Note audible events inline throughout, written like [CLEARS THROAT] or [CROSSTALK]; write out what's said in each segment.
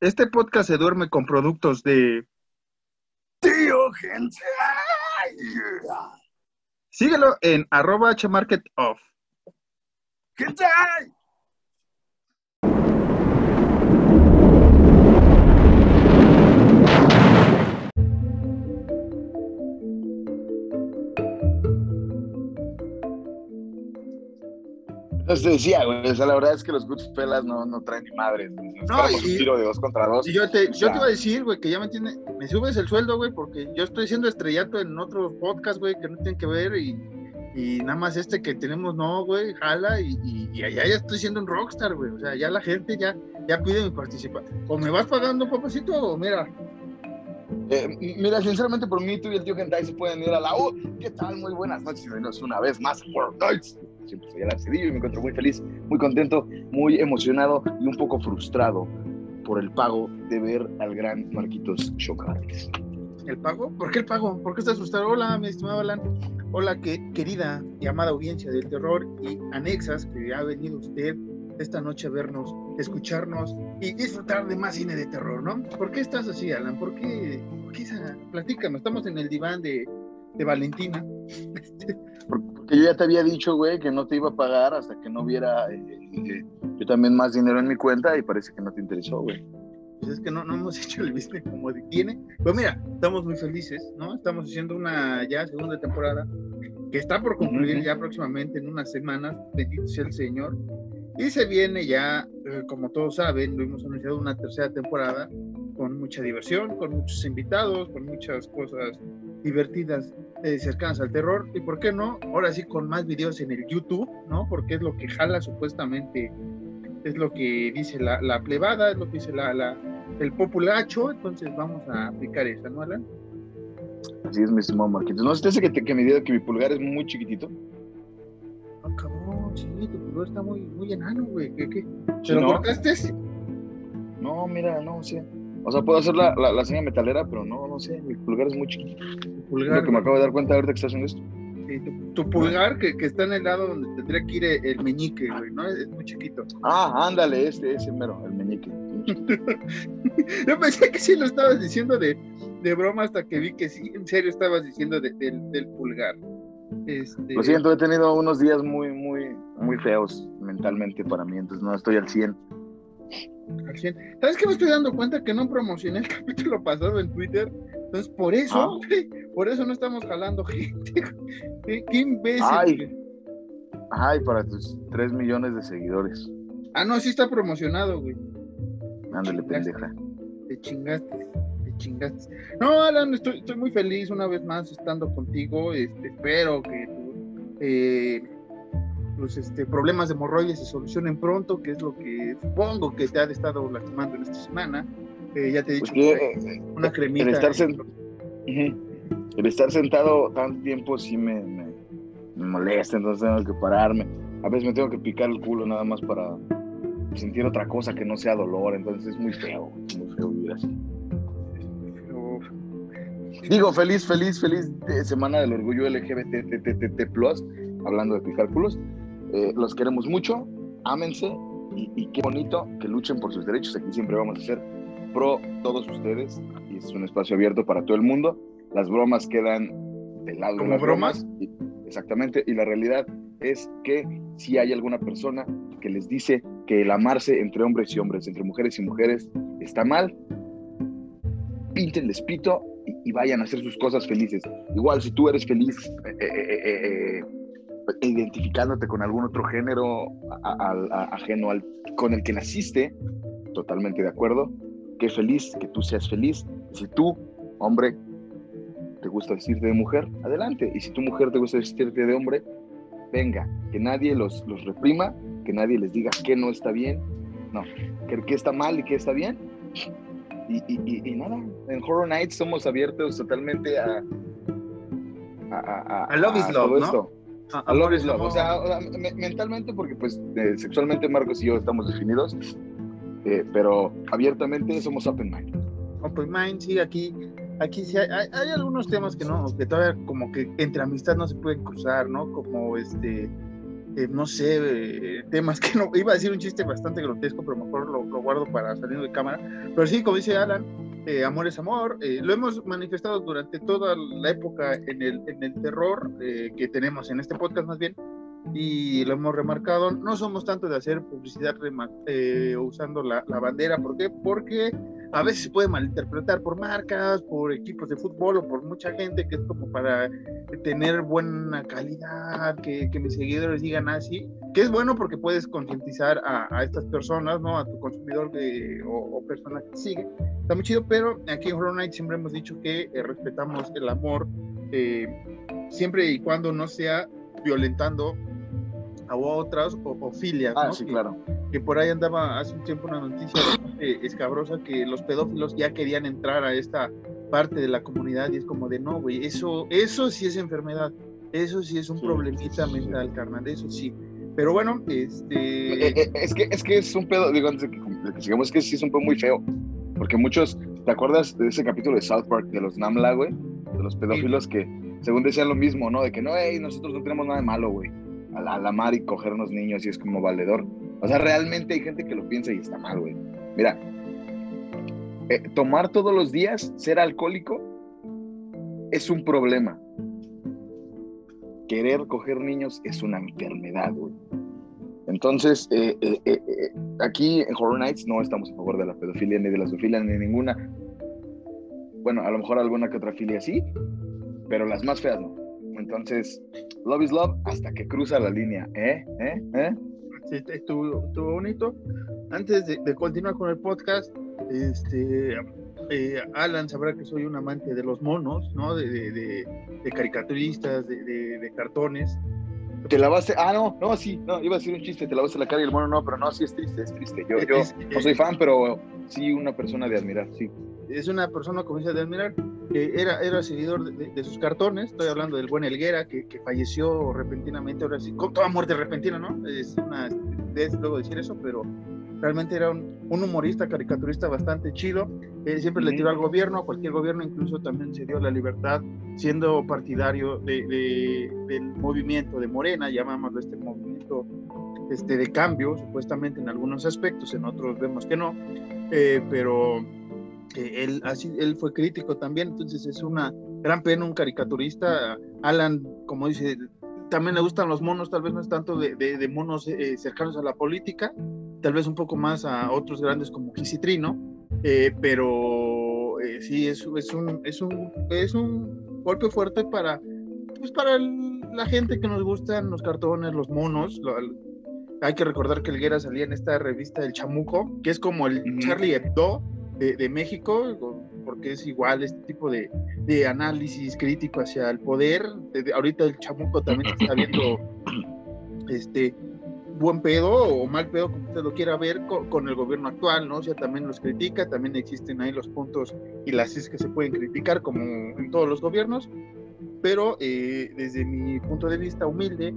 Este podcast se duerme con productos de Tío Gente. Síguelo en arroba hmarketoff. Entonces decía, güey, o sea, la verdad es que los Goodfellas no, no traen ni madres. No, y- un tiro de dos contra dos. Y yo te, O yo te iba a decir, güey, que ya me entiende, me subes el sueldo, güey, porque yo estoy siendo estrellato en otros podcasts, güey, que no tienen que ver y, y nada más este que tenemos, no, güey, jala y, y, y allá ya estoy siendo un rockstar, güey, o sea, ya la gente ya, ya pide mi participación. O me vas pagando, papacito, o mira, Eh, mira, sinceramente, por mí, tú y el tío Gentai se pueden ir a la U. ¿Qué tal? Muy buenas noches. Bienvenidos una vez más a Fortnite. Siempre soy el Cedillo y me encuentro muy feliz, muy contento, muy emocionado y un poco frustrado por el pago de ver al gran Marquitos Chocartes. ¿el pago? ¿Por qué el pago? ¿Por qué estás asustado? Hola, mi estimado Alan. Hola, que, querida y amada audiencia del terror y anexas que ha venido usted esta noche a vernos, escucharnos y disfrutar de más cine de terror, ¿no? ¿Por qué estás así, Alan? ¿Por qué? ¿Por qué esa? Platícame, estamos en el diván de, de Valentina. [LAUGHS] Porque yo ya te había dicho, güey, que no te iba a pagar hasta que no viera eh, eh, yo también más dinero en mi cuenta y parece que no te interesó, güey. Pues es que no, no hemos [LAUGHS] hecho el business como tiene. Pues mira, estamos muy felices, ¿no? Estamos haciendo una ya segunda temporada que está por concluir ya próximamente en unas semanas, bendito sea el Señor. Y se viene ya, eh, como todos saben, lo hemos anunciado una tercera temporada con mucha diversión, con muchos invitados, con muchas cosas divertidas eh, cercanas al terror. Y por qué no, ahora sí con más videos en el YouTube, ¿no? Porque es lo que jala supuestamente, es lo que dice la, la plebada, es lo que dice la, la, el populacho. Entonces vamos a aplicar esa, ¿no, Alan? Así es, mi estimado Marquitos. ¿No se te que, te- que mi, dedo- que mi pulgar es muy chiquitito? Ah, cabrón, sí, tu pulgar está muy, muy enano, güey. ¿Qué, qué? Sí, ¿Te lo ¿no? cortaste? No, mira, no sé. O sea, puedo hacer la, la, la seña metalera, pero no, no sé. Mi pulgar es muy chiquito. Es pulgar. lo que me acabo de dar cuenta ahorita que estás haciendo esto. sí, tu, tu pulgar que, que está en el lado donde tendría que ir el, meñique, güey, ¿no? Es, es muy chiquito. Ah, ándale, este, ese mero, el meñique. [LAUGHS] Yo pensé que sí lo estabas diciendo de, de broma hasta que vi que sí, en serio estabas diciendo de- del, del pulgar. Este, Lo siento, he tenido unos días muy, muy, muy feos mentalmente para mí, entonces no estoy al 100. Al 100. ¿Sabes qué me estoy dando cuenta que no promocioné el [LAUGHS] capítulo pasado en Twitter? Entonces, por eso, Ah. [LAUGHS] por eso no estamos jalando gente. [LAUGHS] ¿Qué, qué imbécil. Ay. para tus 3 millones de seguidores. Ah, no, sí está promocionado, güey. Ándale, pendeja. Te chingaste, te chingaste. No, Alan, estoy, estoy muy feliz una vez más estando contigo. Este, espero que eh, los este, problemas de hemorroides se solucionen pronto, que es lo que supongo que te ha estado lastimando en esta semana. Eh, ya te he Pues dicho que eh, una cremita. el estar, sen- el estar sentado tanto tiempo sí me, me, me molesta, entonces tengo que pararme. A veces me tengo que picar el culo nada más para sentir otra cosa que no sea dolor, entonces es muy feo, muy feo vivir así. Digo, feliz, feliz, feliz eh, semana del orgullo LGBTTTT+, hablando de picar culos. Eh, los queremos mucho, ámense y, y qué bonito que luchen por sus derechos. Aquí siempre vamos a ser pro todos ustedes y es un espacio abierto para todo el mundo. Las bromas quedan del lado de ¿Como bromas? bromas. y- exactamente, y la realidad es que si hay alguna persona que les dice que el amarse entre hombres y hombres, entre mujeres y mujeres, está mal, pinten pito y, y vayan a hacer sus cosas felices. Igual si tú eres feliz eh, eh, eh, eh, identificándote con algún otro género a- a- a- ajeno al con el que naciste, totalmente de acuerdo. Qué feliz que tú seas feliz. Si tú, hombre, te gusta vestirte de mujer, adelante. Y si tu mujer te gusta vestirte de hombre, venga, que nadie los, los reprima, que nadie les diga que no está bien, no, que, que está mal y que está bien. Y, y- y- y nada, en Horror Nights somos abiertos totalmente a... A, a, a- A love is a love, esto. A- A love is love. O sea, o sea, me- mentalmente, porque pues eh, sexualmente Marcos y yo estamos definidos, eh, pero abiertamente somos open mind. Open Mind, sí, aquí, aquí sí hay, hay, hay algunos temas que no, que todavía como que entre amistad no se pueden cruzar, ¿no? Como este, eh, no sé, eh, temas que no, iba a decir un chiste bastante grotesco, pero mejor lo, lo guardo para salir de cámara. Pero sí, como dice Alan, eh, amor es amor. lo hemos manifestado durante toda la época en el, en el terror que tenemos en este podcast más bien, y lo hemos remarcado, no somos tanto de hacer publicidad eh, usando la, la, bandera, ¿por qué? Porque a veces se puede malinterpretar por marcas, por equipos de fútbol o por mucha gente que es como para tener buena calidad, que, que mis seguidores digan así, que es bueno porque puedes concientizar a, a, estas personas, ¿no? A tu consumidor de, o, o, persona que sigue. Está muy chido, pero aquí en Horror Night siempre hemos dicho que eh, respetamos el amor, eh, siempre y cuando no sea violentando a otras o, filias. Ah, sí, claro. Que por ahí andaba hace un tiempo una noticia escabrosa que los pedófilos ya querían entrar a esta parte de la comunidad y es como de no, güey, eso, eso sí es enfermedad, eso sí es un problemita mental, carnal, eso sí. Pero bueno, este... Eh, eh, es, que, es que es un pedo, digo, antes de que, sigamos, es que sí es un pedo muy feo, porque muchos, ¿te acuerdas de ese capítulo de South Park de los Namla, güey? De los pedófilos que según decían lo mismo, ¿no? De que no, hey, nosotros no tenemos nada de malo, güey a la, mar y cogernos niños y es como valedor. O sea, realmente hay gente que lo piensa y está mal, güey. Mira, eh, tomar todos los días, ser alcohólico, es un problema. Querer coger niños es una enfermedad, güey. Entonces, eh, eh, aquí en Horror Nights no estamos a favor de la pedofilia, ni de la zoofilia, ni ninguna. Bueno, a lo mejor alguna que otra filia sí, pero las más feas no. Entonces, love is love hasta que cruza la línea, ¿eh? ¿Eh? ¿Eh? Sí, estuvo, estuvo bonito. Antes de, continuar con el podcast, este, eh, Alan sabrá que soy un amante de los monos, ¿no? De, de, de caricaturistas, de, cartones. Te lavaste, ah, no, no, sí, no, iba a decir un chiste, te lavaste la cara y el mono no, pero no, sí es triste, es triste. Yo, yo no soy fan, pero sí una persona de admirar, sí. Es una persona, como dice, de admirar era, era seguidor de, sus cartones, estoy hablando del buen Elguera, que, que, falleció repentinamente, ahora sí, con toda muerte repentina, ¿no? Es una es luego decir eso, pero realmente era un, un humorista, caricaturista bastante chido, siempre le tiró al gobierno, a cualquier gobierno, incluso también se dio la libertad, siendo partidario de, de, del movimiento de Morena, llamámoslo este movimiento este, de cambio, supuestamente en algunos aspectos, en otros vemos que no, eh, pero él, así, él fue crítico también, entonces es una gran pena un caricaturista. Alan, como dice, también le gustan los monos, tal vez no es tanto de, de, monos eh, cercanos a la política, tal vez un poco más a otros grandes como Quisitrino, eh, pero eh, sí, es, es, un, es, un, es un golpe fuerte para, pues para la gente que nos gustan los cartones, los monos. hay que recordar que Elguera salía en esta revista El Chamuco, que es como el Charlie Hebdo de, México, porque es igual este tipo de, de análisis crítico hacia el poder. ahorita el chamuco también está viendo [CLEARS THROAT] este buen pedo o mal pedo, como usted lo quiera ver, con, el gobierno actual, ¿no? O sea, también los critica, también existen ahí los puntos y las es que se pueden criticar, como en todos los gobiernos, pero eh, desde mi punto de vista humilde,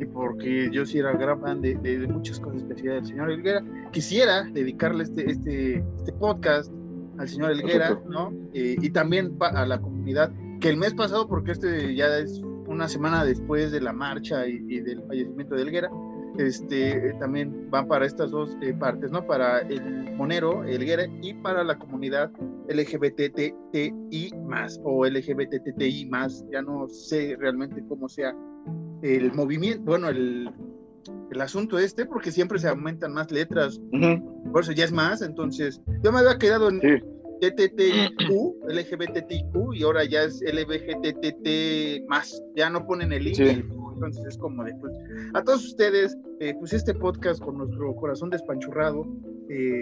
y porque yo sí era gran fan de, de, muchas cosas que hacía el señor Elguera. Quisiera dedicarle este, este, este podcast al señor Elguera, ¿no? Eh, y también a la comunidad, que el mes pasado, porque este ya es una semana después de la marcha y, del fallecimiento de Elguera, este, también van para estas dos eh, partes, ¿no? Para el monero, Elguera, y para la comunidad LGBTTI más, o LGBTTI más, ya no sé realmente cómo sea el movimiento, bueno, el, el asunto este, porque siempre se aumentan más letras, por eso ya es más, entonces yo me había quedado en sí. TTTIQ, LGBTIQ, y ahora ya es LBGTT más, ya no ponen el I, entonces es como de, pues, a todos ustedes, eh, pues este podcast con nuestro corazón despanchurrado, eh,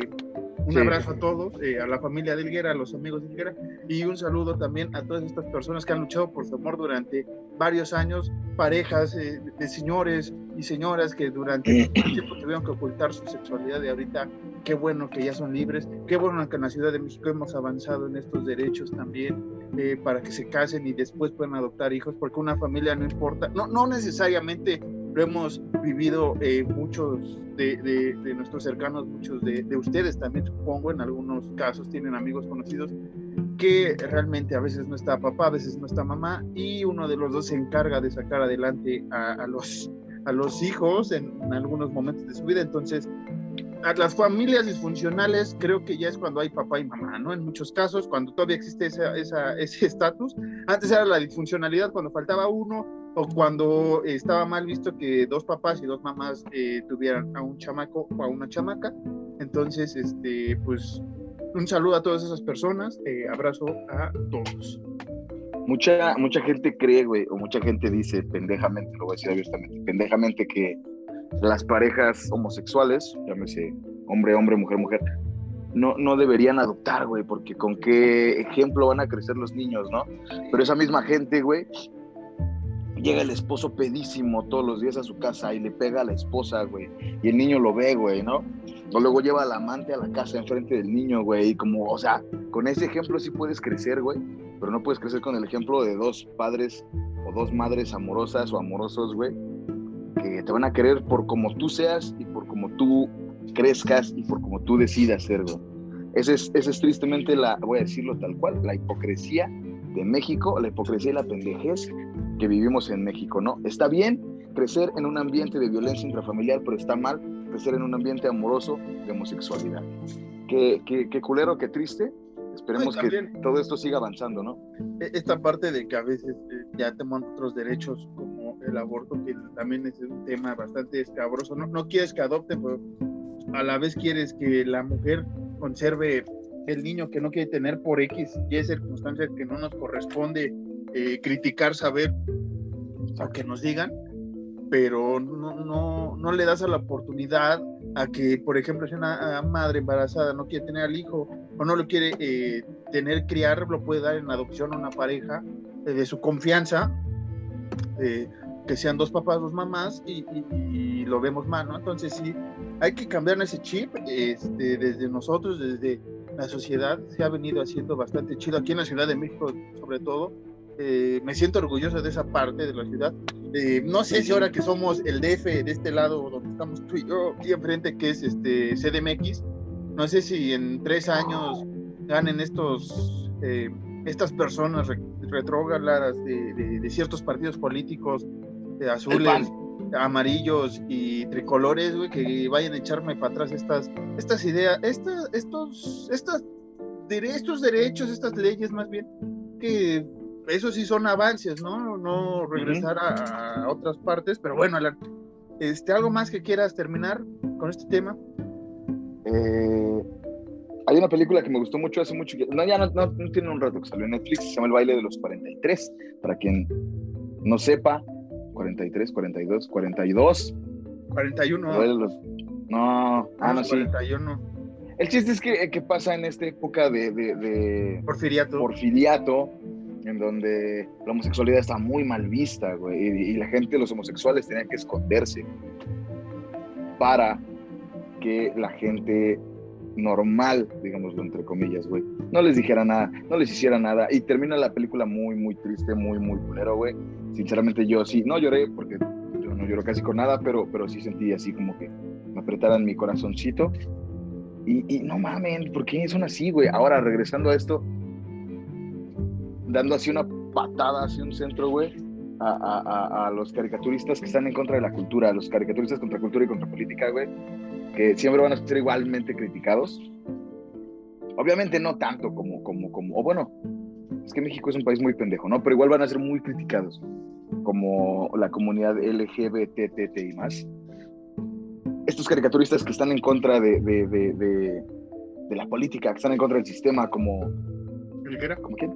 un abrazo a todos, eh, a la familia de Elguera, a los amigos de Elguera, y un saludo también a todas estas personas que han luchado por su amor durante varios años, parejas eh, de señores y señoras que durante mucho tiempo tuvieron que ocultar su sexualidad y ahorita qué bueno que ya son libres, qué bueno que en la Ciudad de México hemos avanzado en estos derechos también eh, para que se casen y después puedan adoptar hijos, porque una familia no importa, no, no necesariamente lo hemos vivido eh, muchos de, de, nuestros cercanos, muchos de, de, ustedes también supongo, en algunos casos tienen amigos conocidos que realmente a veces no está papá, a veces no está mamá y uno de los dos se encarga de sacar adelante a, a los a los hijos en, algunos momentos de su vida. Entonces, a las familias disfuncionales creo que ya es cuando hay papá y mamá, ¿no? En muchos casos, cuando todavía existe esa, ese estatus. Antes era la disfuncionalidad cuando faltaba uno o cuando estaba mal visto que dos papás y dos mamás eh, tuvieran a un chamaco o a una chamaca. Entonces, este, pues un saludo a todas esas personas, eh, abrazo a todos. Mucha, mucha gente cree, güey, o mucha gente dice pendejamente, lo voy a decir abiertamente, pendejamente que las parejas homosexuales, llámese hombre, hombre, mujer, mujer, no, no deberían adoptar, güey, porque con qué ejemplo van a crecer los niños, ¿no? Pero esa misma gente, güey, llega el esposo pedísimo todos los días a su casa y le pega a la esposa, güey, y el niño lo ve, güey, ¿no? O luego lleva al amante a la casa enfrente del niño, güey, y como, o sea, con ese ejemplo sí puedes crecer, güey, pero no puedes crecer con el ejemplo de dos padres o dos madres amorosas o amorosos, güey, que te van a querer por como tú seas y por como tú crezcas y por como tú decidas ser, güey. Es, ese es tristemente la, voy a decirlo tal cual, la hipocresía de México, la hipocresía y la pendejez que vivimos en México, ¿no? Está bien crecer en un ambiente de violencia intrafamiliar, pero está mal crecer en un ambiente amoroso de homosexualidad. Qué, qué, qué culero, qué triste. Esperemos que todo esto siga avanzando, ¿no? E, esta parte de que a veces eh, ya tenemos otros derechos como el aborto, que también es un tema bastante escabroso. No, no quieres que adopte, pero a la vez quieres que la mujer conserve el niño que no quiere tener por X y circunstancias que no nos corresponde eh, criticar, saber a que nos digan, pero no, no, no le das a la oportunidad a que, por ejemplo, si una madre embarazada no quiere tener al hijo o no lo quiere eh, tener, criar, lo puede dar en adopción a una pareja eh, de su confianza, que sean dos papás, dos mamás, y, lo vemos mal, ¿no? Entonces sí, hay que cambiar ese chip este, desde nosotros, desde la sociedad, se ha venido haciendo bastante chido, aquí en la Ciudad de México sobre todo, eh, me siento orgulloso de esa parte de la ciudad. Eh, no sé si ahora que somos el DF de este lado donde estamos tú y yo, aquí enfrente que es este CDMX, no sé si en tres años ganen estos, eh, estas personas retrógradas de, de, ciertos partidos políticos azules, amarillos y tricolores, que vayan a echarme para atrás estas, estas ideas, estas, estos, estas, estos derechos, estas leyes más bien, que eso sí son avances, ¿no? No regresar a, otras partes, pero bueno, Alan, este, ¿algo más que quieras terminar con este tema? Eh, hay una película que me gustó mucho hace mucho, no, ya no, no, tiene un rato que salió en Netflix, se llama El baile de los 43, para quien no sepa, 43, 42, 42. 41. No, ah, no, 41. Sí. El chiste es que, que pasa en esta época de, de, de porfiriato. porfiriato en donde la homosexualidad está muy mal vista, güey, y, la gente, los homosexuales, tenían que esconderse para que la gente normal, digámoslo entre comillas, güey, no les dijera nada, no les hiciera nada, y termina la película muy, muy triste, muy, muy culero, güey. Sinceramente yo sí, no lloré porque yo no lloro casi con nada, pero, pero sí sentí así como que me apretaran mi corazoncito. Y, y no mamen, ¿por qué son así, güey? Ahora, regresando a esto, dando así una patada hacia un centro, güey, a, los caricaturistas que están en contra de la cultura, a los caricaturistas contra cultura y contra política, güey, que siempre van a ser igualmente criticados. Obviamente no tanto como, como, como, o bueno, es que México es un país muy pendejo, ¿no? Pero igual van a ser muy criticados, como la comunidad LGBTT y más. Estos caricaturistas que están en contra de, de, de, de, la política, que están en contra del sistema, como... ¿Como quién?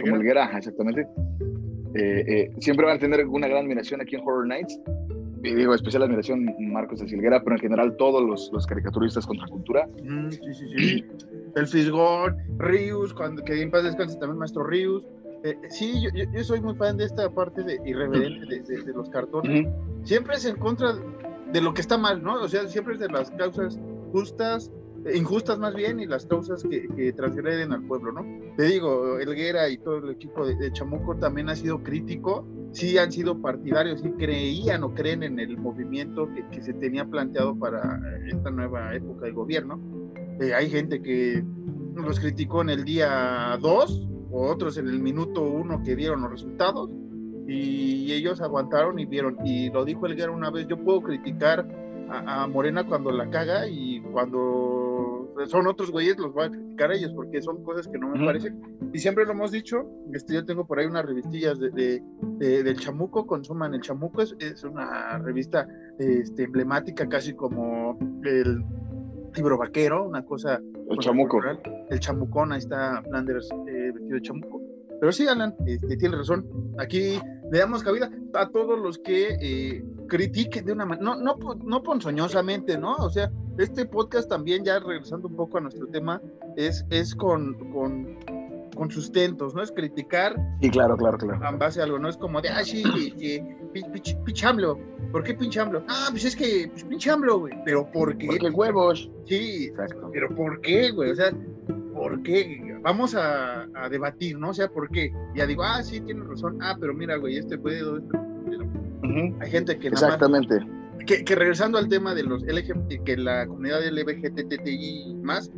como el exactamente. Eh, eh, siempre van a tener una gran admiración aquí en Horror Nights. Y digo, especial admiración Marcos de Silguera, pero en general todos los, los caricaturistas contra cultura. Mm, sí, sí, sí. el Fisgón, Rius, cuando, que en paz descanse también Maestro Rius. Eh, sí, yo, yo, soy muy fan de esta parte de irreverente de, de, los cartones. Siempre es en contra de lo que está mal, ¿no? O sea, siempre es de las causas justas, injustas más bien y las causas que, que, transgreden al pueblo, ¿no? Te digo, Elguera y todo el equipo de, Chamuco también ha sido crítico, sí han sido partidarios, sí creían o creen en el movimiento que, que se tenía planteado para esta nueva época de gobierno. Eh, hay gente que los criticó en el día 2 o otros en el minuto 1 que dieron los resultados y ellos aguantaron y vieron. Y lo dijo Elguera una vez, yo puedo criticar a, Morena cuando la caga y cuando son otros güeyes los voy a criticar a ellos porque son cosas que no me parecen. Y siempre lo hemos dicho, este, yo tengo por ahí unas revistillas de, del Chamuco, consuman el Chamuco, es, es una revista este, emblemática casi como el libro vaquero, una cosa... El Chamuco. El Chamucón, ahí está Flanders eh, vestido de Chamuco. Pero sí, Alan, este, tiene razón. Aquí le damos cabida a todos los que eh, critiquen de una manera, no, no, no ponzoñosamente, ¿no? O sea, este podcast también, ya regresando un poco a nuestro tema, es, es con, con, con sustentos, ¿no? Es criticar. Sí, claro, claro, claro. En base a algo, no es como de, ah, sí, pichamblo. ¿Por qué pichamblo? Ah, pues es que, pues pichamblo, güey. Pero ¿por qué? Porque huevos. Sí, Exacto. pero ¿por qué, güey? O sea, ¿por qué? Vamos a, a, debatir, ¿no? O sea, ¿por qué? Ya digo, ah, sí, tienes razón. Ah, pero mira, güey, este puede. Hay gente que. Exactamente. Que, que, regresando al tema de los LGBT, que la comunidad LGBTTI más,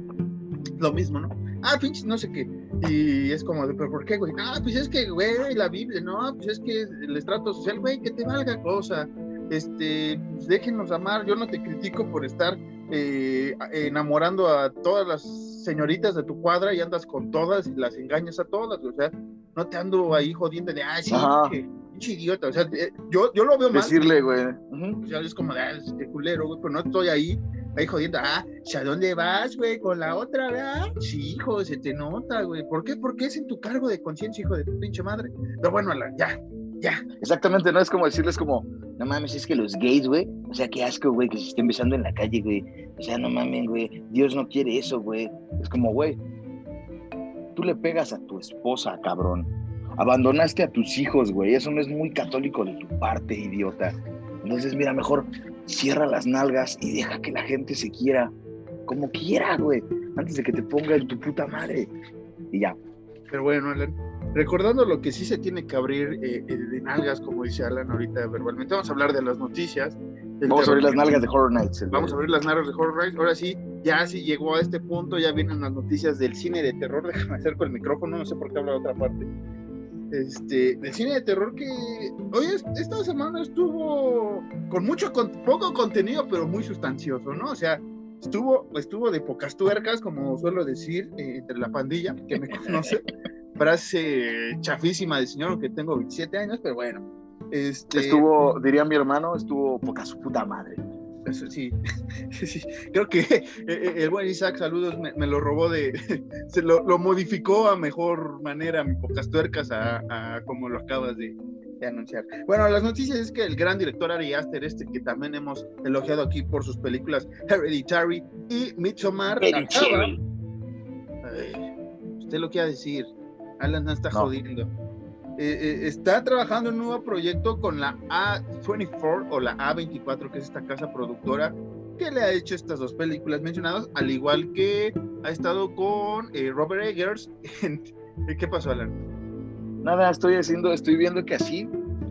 lo mismo, ¿no? Ah, pinches, no sé qué. Y es como, ¿pero por qué, güey? Ah, pues es que, güey, la Biblia, ¿no? Pues es que el estrato social, güey, que te valga cosa. Este, pues déjenos amar. Yo no te critico por estar eh, enamorando a todas las señoritas de tu cuadra y andas con todas y las engañas a todas, o sea, no te ando ahí jodiendo de, ay, sí, pinche idiota, o sea, eh, yo, yo lo veo mal. Decirle, güey. O sea, es como, ah, qué culero, güey, pero no estoy ahí, ahí jodiendo, ah, ¿a dónde vas, güey? Con la otra, ¿verdad? Sí, hijo, se te nota, güey. ¿Por qué? Porque es en tu cargo de conciencia, hijo de tu pinche madre. Pero bueno, ya, ya. Exactamente, no es como decirles como, no mames, es que los gays, güey, o sea, qué asco, güey, que se estén besando en la calle, güey. O sea, no mames, güey, Dios no quiere eso, güey. Es como, güey, tú le pegas a tu esposa, cabrón. Abandonaste a tus hijos, güey. Eso no es muy católico de tu parte, idiota. Entonces, mira, mejor cierra las nalgas y deja que la gente se quiera como quiera, güey. Antes de que te ponga en tu puta madre. Y ya. Pero bueno, Alan, recordando lo que sí se tiene que abrir eh, eh, de nalgas, como dice Alan ahorita verbalmente, vamos a hablar de las noticias. Vamos a abrir las nalgas de Horror Nights. Vamos a abrir las nalgas de Horror Nights. Ahora sí, ya sí llegó a este punto, ya vienen las noticias del cine de terror. [LAUGHS] Déjame acerco el micrófono, no sé por qué habla de otra parte. Este, del cine de terror que hoy esta semana estuvo con mucho, con, poco contenido, pero muy sustancioso, ¿no? O sea, estuvo, estuvo de pocas tuercas, como suelo decir, eh, entre la pandilla que me conoce. [LAUGHS] frase chafísima de señor, que tengo 27 años, pero bueno. Este... Estuvo, diría mi hermano, estuvo poca su puta madre. Eso sí, [LAUGHS] sí, creo que eh, eh, el buen Isaac, saludos, me, lo robó de, [LAUGHS] se lo, modificó a mejor manera, mi pocas tuercas, a, como lo acabas de, anunciar. Bueno, las noticias es que el gran director Ari Aster, este que también hemos elogiado aquí por sus películas Hereditary y Midsommar, acaba, usted lo quiere decir, Alan no está jodiendo. Eh, eh, está trabajando en un nuevo proyecto con la A24 o la A24, que es esta casa productora que le ha hecho estas dos películas mencionadas, al igual que ha estado con eh, Robert Eggers. [LAUGHS] ¿Qué pasó, Alan? Nada, estoy haciendo, estoy viendo que así,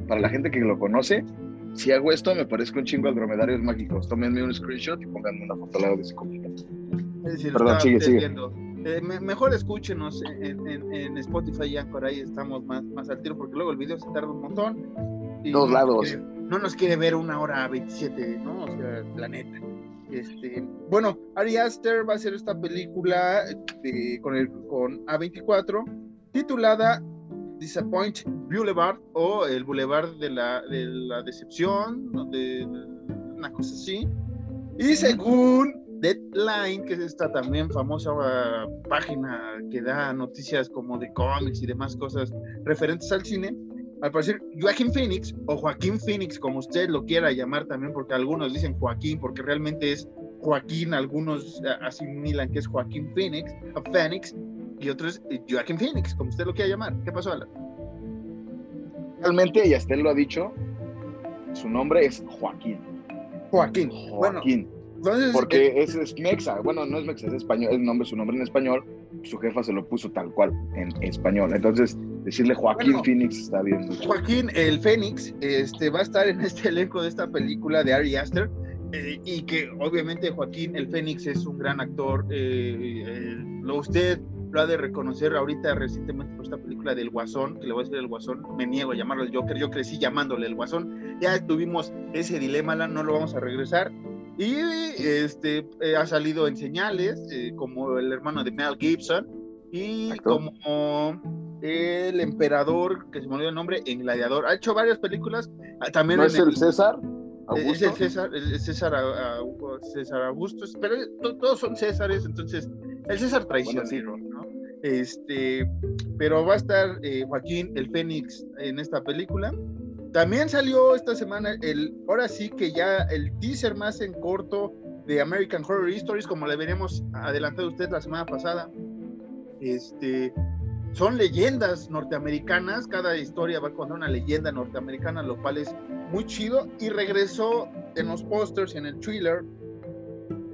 para la gente que lo conoce, si hago esto me parezco un chingo al dromedarios mágicos. Tómenme un screenshot y pónganme una foto al lado de ese cómic. Perdón, sigue, sigue. Eh, mejor escúchenos en, Spotify y Anchor, ahí estamos más, más al tiro, porque luego el video se tarda un montón. Y Dos lados. no nos quiere ver una hora 27, ¿no? O sea, la neta. Este, bueno, Ari Aster va a hacer esta película eh, con, el, con A24 titulada Disappoint Boulevard o el Boulevard de la, de la Decepción, de, una cosa así. Y según Deadline, que es esta también famosa página que da noticias como de cómics y demás cosas referentes al cine, al parecer Joaquín Phoenix, o Joaquín Phoenix, como usted lo quiera llamar también, porque algunos dicen Joaquín, porque realmente es Joaquín, algunos asimilan que es Joaquín Phoenix, Phoenix, y otros Joaquín Phoenix, como usted lo quiera llamar. ¿Qué pasó, Alan? Realmente, y él lo ha dicho, su nombre es Joaquín. Joaquín. Joaquín. Porque eh, es, es, mexa, bueno, no es mexa, es español, el nombre, su nombre en español, su jefa se lo puso tal cual en español. Entonces, decirle Joaquín Phoenix está bien. Joaquín, el Fénix, este, va a estar en este elenco de esta película de Ari Aster. Eh, y que obviamente Joaquín el Fénix es un gran actor. Eh, lo usted lo ha de reconocer ahorita recientemente por esta película del Guasón, que le voy a decir el Guasón, me niego a llamarlo el Joker, yo crecí llamándole el Guasón, ya tuvimos ese dilema, no lo vamos a regresar, y este, eh, ha salido en señales, eh, como el hermano de Mel Gibson, y como el emperador, que se me olvidó el nombre, en Gladiador. Ha hecho varias películas. Ah, también ¿No es el, César? Es el César, el César, César Augusto, pero todos son Césares, entonces el César traicionero, ¿no? Este, pero va a estar eh, Joaquín el Fénix en esta película. También salió esta semana el, ahora sí que ya el teaser más en corto de American Horror Stories, como le veníamos adelantado usted la semana pasada. Este, son leyendas norteamericanas, cada historia va a contar una leyenda norteamericana, lo cual es muy chido. Y regresó en los posters y en el trailer,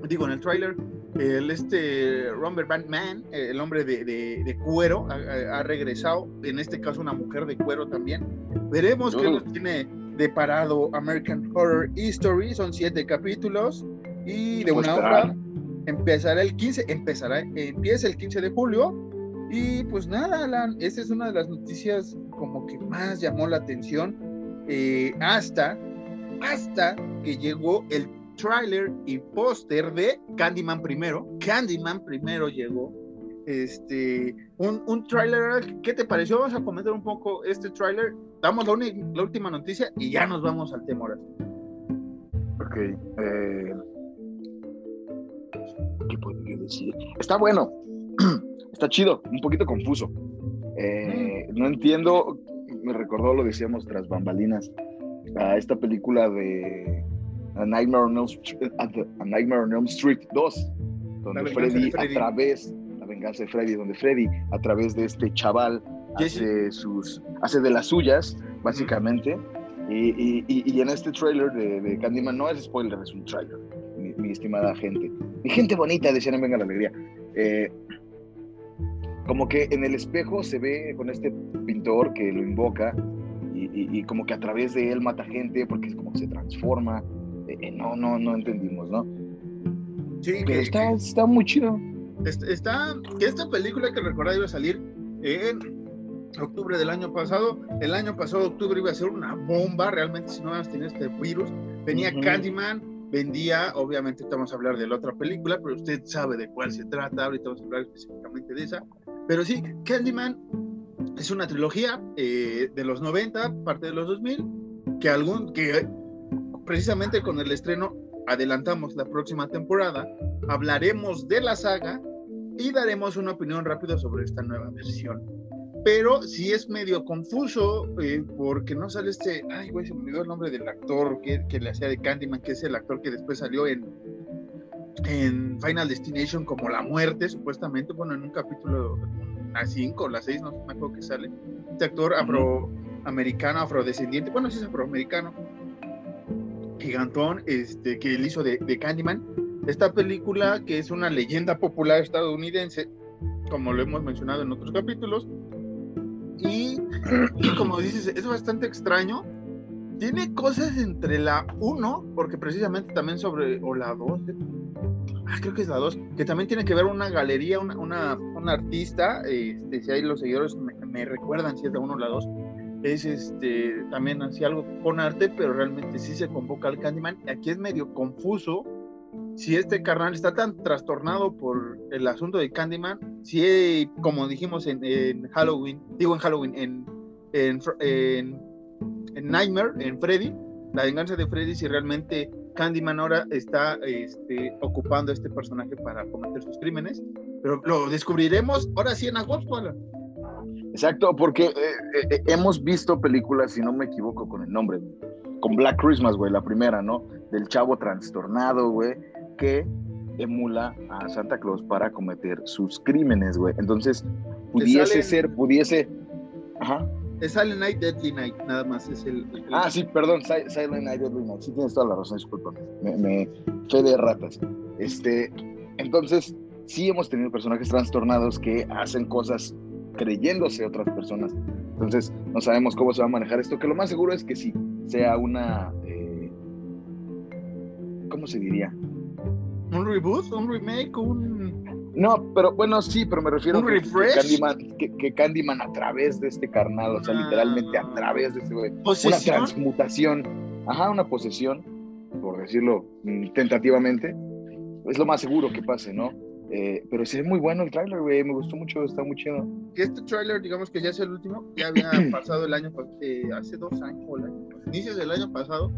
digo, en el trailer, el este Robert Batman, el hombre de, cuero, ha, regresado, en este caso una mujer de cuero también. Veremos qué nos tiene deparado American Horror History, son siete capítulos y de una hora empezará el 15, empezará, empieza el 15 de julio y pues nada, Alan, esa es una de las noticias como que más llamó la atención eh, hasta, hasta que llegó el tráiler y póster de Candyman primero. Candyman primero llegó. Este, un, un tráiler, ¿qué te pareció? Vamos a comentar un poco este tráiler. Damos la, la, última noticia y ya nos vamos al tema ahora. Ok. Eh, ¿Qué podría decir? Está bueno. [CLEARS THROAT] Está chido, un poquito confuso. Eh, mm. No entiendo, me recordó, lo decíamos tras bambalinas, a esta película de a Nightmare on Elm, a Nightmare on Elm Street 2, donde Freddy, a través, la venganza de Freddy, donde Freddy a través de este chaval hace, sus, hace de las suyas, básicamente. y, y, y, en este trailer de, de, Candyman, no es spoiler, es un trailer, mi, estimada gente. Mi gente bonita, decían Venga la Alegría. Eh, como que en el espejo se ve con este pintor que lo invoca y, y, como que a través de él mata gente porque es como que se transforma eh, no, no, no entendimos, ¿no? Sí, pero está, está muy chido. Está, que esta película que recordar iba a salir en octubre del año pasado. El año pasado, octubre, iba a ser una bomba, realmente, si no tenía este virus. Venía Candyman, vendía, obviamente vamos a hablar de la otra película, pero usted sabe de cuál se trata, ahorita vamos a hablar específicamente de esa. Pero sí, Candyman es una trilogía eh, de los 90, parte de los 2000, que, algún, que precisamente con el estreno adelantamos la próxima temporada, hablaremos de la saga y daremos una opinión rápida sobre esta nueva versión. Pero sí es medio confuso eh, porque no sale este, ay güey, se me olvidó el nombre del actor que, que le hacía de Candyman, que es el actor que después salió en, en Final Destination como la muerte, supuestamente, bueno, en un capítulo, a 5 o la 6, no me acuerdo que sale. Este actor afroamericano, afrodescendiente, bueno, sí es afroamericano, gigantón este, que él hizo de, Candyman. Esta película, que es una leyenda popular estadounidense, como lo hemos mencionado en otros capítulos, y, como dices, es bastante extraño. Tiene cosas entre la 1, porque precisamente también sobre, o la 2, ¿eh? ah, creo que es la 2, que también tiene que ver una galería, una, una, artista, este, si hay los seguidores me, me recuerdan si es la 1 o la 2, es este también así algo con arte, pero realmente sí se convoca al Candyman. Aquí es medio confuso si este carnal está tan trastornado por el asunto de Candyman, si como dijimos en, Halloween, digo en Halloween, en, Nightmare, en Freddy, la venganza de Freddy, si realmente Candyman ahora está este, ocupando a este personaje para cometer sus crímenes, pero lo descubriremos ahora sí en agosto. Exacto, porque eh, eh, hemos visto películas, si no me equivoco con el nombre, con Black Christmas, güey, la primera, ¿no? Del chavo trastornado, güey, que emula a Santa Claus para cometer sus crímenes, güey. Entonces, pudiese ser, pudiese... Ajá. Es Silent Night, Deadly Night, nada más es el... Ah, sí, perdón, Silent Night, Deadly Night. Sí, tienes toda la razón, discúlpame. Me, me fe de ratas. Este, entonces, sí hemos tenido personajes trastornados que hacen cosas creyéndose otras personas. Entonces, no sabemos cómo se va a manejar esto, que lo más seguro es que sí sea una... Eh, ¿Cómo se diría? ¿Un reboot? ¿Un remake? ¿Un...? No, pero bueno, sí, pero me refiero ¿Un a que- refresh? Candyman, que, que Candyman a través de este carnal, o sea, Ah. literalmente a través de este güey. Una transmutación, ajá, una posesión, por decirlo mm, tentativamente, es lo más seguro que pase, ¿no? Eh, pero sí es muy bueno el tráiler, güey, me gustó mucho, está muy chido. que este tráiler, digamos que ya es el último, ya había [CLEARS THROAT] pasado el año, eh, hace dos años, o el año, inicios del año pasado,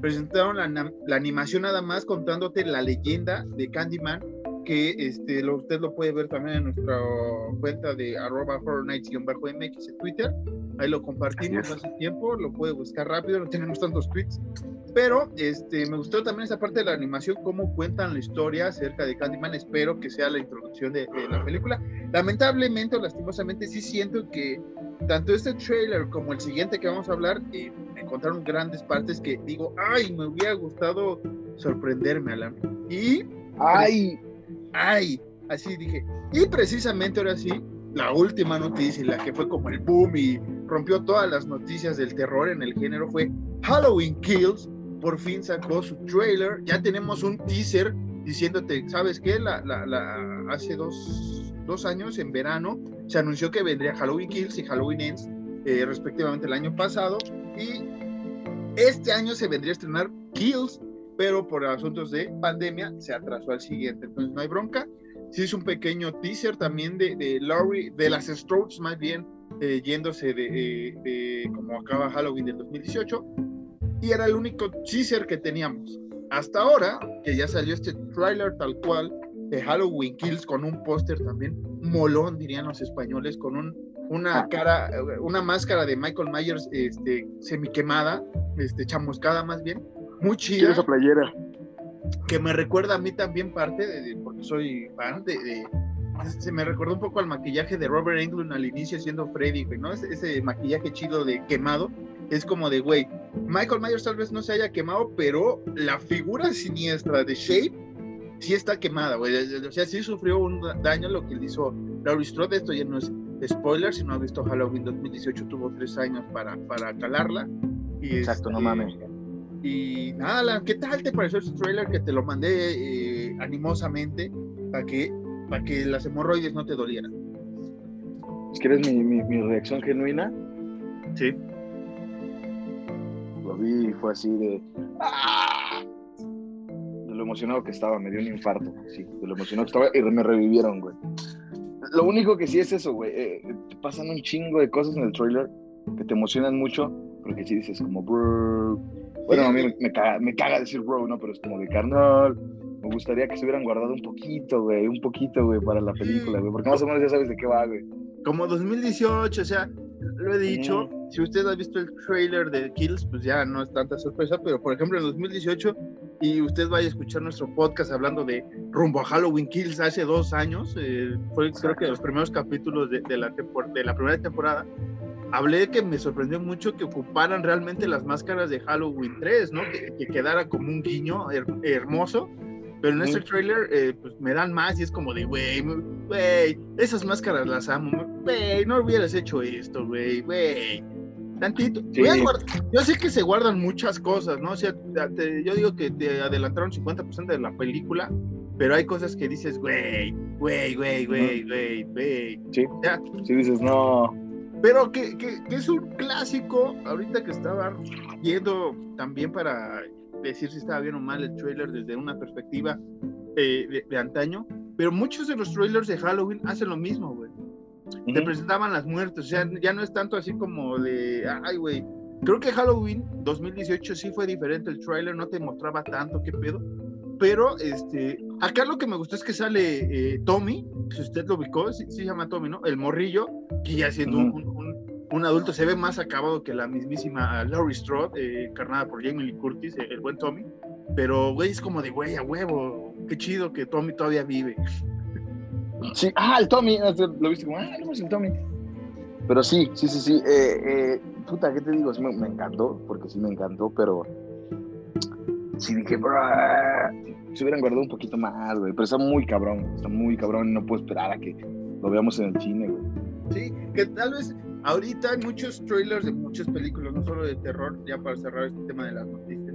presentaron la, la animación nada más contándote la leyenda de Candyman, que este, lo, usted lo puede ver también en nuestra cuenta de arroba nights-mx en Twitter, ahí lo compartimos hace tiempo, lo puede buscar rápido, no tenemos tantos tweets, pero este, me gustó también esa parte de la animación, cómo cuentan la historia acerca de Candyman, espero que sea la introducción de- de la película, lamentablemente o lastimosamente sí siento que tanto este trailer como el siguiente que vamos a hablar eh, me encontraron grandes partes que digo, ay, me hubiera gustado sorprenderme, Alan. Y, Ay, ay, así dije. Y precisamente ahora sí, la última noticia la que fue como el boom y rompió todas las noticias del terror en el género fue Halloween Kills. Por fin sacó su trailer. Ya tenemos un teaser diciéndote, ¿sabes qué? Hace dos, dos años, en verano, se anunció que vendría Halloween Kills y Halloween Ends, eh, respectivamente el año pasado. Y este año se vendría a estrenar Kills, pero por asuntos de pandemia se atrasó al siguiente. Entonces no hay bronca. Sí es un pequeño teaser también de, de Laurie, de las Strokes más bien, eh, yéndose de, eh, de como acaba Halloween del 2018. Y era el único teaser que teníamos. Hasta ahora, que ya salió este trailer tal cual de Halloween Kills con un póster también molón, dirían los españoles, con un, una cara, una máscara de Michael Myers este, semiquemada, este, chamuscada más bien, muy chida esa playera. que me recuerda a mí también parte de, de- porque soy fan de, de- se me recordó un poco al maquillaje de Robert Englund al inicio siendo Freddy, güey, ¿no? Ese, ese maquillaje chido de quemado es como de, güey, Michael Myers tal vez no se haya quemado, pero la figura siniestra de Shape sí está quemada, güey. O sea, sí sufrió un daño lo que le hizo Laurie Strode. Esto ya no es spoiler, si no has visto Halloween 2018, tuvo tres años para, para calarla. Y Exacto, no este, mames. y nada, Alan, ¿qué tal te pareció ese trailer que te lo mandé eh, animosamente para que, para que las hemorroides no te dolieran? ¿Quieres mi, mi, mi reacción genuina? Sí. Vi y fue así de. ¡Ah! De lo emocionado que estaba, me dio un infarto. Sí, de lo emocionado que estaba y me revivieron, güey. Lo único que sí es eso, güey. eh, pasan un chingo de cosas en el trailer que te emocionan mucho, pero que sí dices como, bro. Bueno, a mí me, me caga, me caga decir bro, ¿no? Pero es como de carnal. Me gustaría que se hubieran guardado un poquito, güey, un poquito, güey, para la película, güey. Porque más o menos ya sabes de qué va, güey. Como 2018, o sea, lo he dicho, si usted ha visto el trailer de Kills, pues ya no es tanta sorpresa, pero por ejemplo en 2018, y usted vaya a escuchar nuestro podcast hablando de rumbo a Halloween Kills hace dos años, eh, fue creo que los primeros capítulos de, de la de la primera temporada, hablé que me sorprendió mucho que ocuparan realmente las máscaras de Halloween 3, ¿no? Que, que quedara como un guiño her- hermoso. Pero en este trailer, eh, pues me dan más y es como de, güey, güey, esas máscaras las amo, güey, no hubieras hecho esto, güey, güey. Tantito. Sí. Yo sé que se guardan muchas cosas, ¿no? O sea, te- yo digo que te adelantaron 50% de la película, pero hay cosas que dices, güey, güey, güey, güey, güey, güey. Sí. Ya, Sí dices, no. pero que, que- que es un clásico, ahorita que estaba viendo también para decir si estaba bien o mal el trailer desde una perspectiva eh, de, de antaño, pero muchos de los trailers de Halloween hacen lo mismo, güey. Te Ujú. presentaban las muertes, o sea, ya no es tanto así como de, ay, güey. Creo que Halloween 2018 sí fue diferente el trailer, no te mostraba tanto, qué pedo. Pero, este, acá lo que me gustó es que sale eh, Tommy, si usted lo ubicó, sí, sí se llama Tommy, ¿no? El morrillo, que ya siendo un- Ujú. un, un- un adulto se ve más acabado que la mismísima Laurie Strode, eh, encarnada por Jamie Lee Curtis, eh, el buen Tommy. Pero, güey, es como de, güey, a huevo, qué chido que Tommy todavía vive. [LAUGHS] Sí, ah, el Tommy, ah, lo viste como, ah, no es el Tommy. Pero sí, sí, sí, sí. eh, eh, puta, ¿qué te digo? Sí, me, me encantó, porque sí me encantó, pero sí dije, "Bruh", se hubieran guardado un poquito más, güey. Pero está muy cabrón, está muy cabrón. No puedo esperar a que lo veamos en el cine, güey. Sí, que tal vez ahorita hay muchos trailers de muchas películas, no solo de terror, ya para cerrar este tema de las noticias.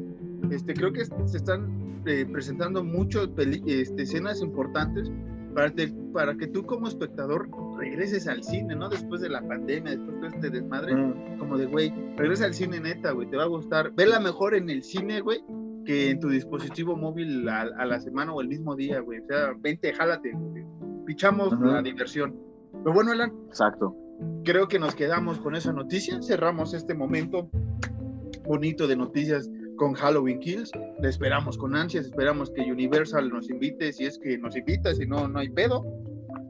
Este, creo que se están eh, presentando muchas este, escenas importantes para, para que tú como espectador regreses al cine, ¿no? Después de la pandemia, después de este desmadre, mm. como de, güey, regresa al cine neta, güey, te va a gustar. Vela mejor en el cine, güey, que en tu dispositivo móvil a, la semana o el mismo día, güey. O sea, vente, jálate, pichamos la diversión. Pero bueno, Alan. Exacto. Creo que nos quedamos con esa noticia, cerramos este momento bonito de noticias con Halloween Kills. Le esperamos con ansias, esperamos que Universal nos invite, si es que nos invita, si no, no hay pedo.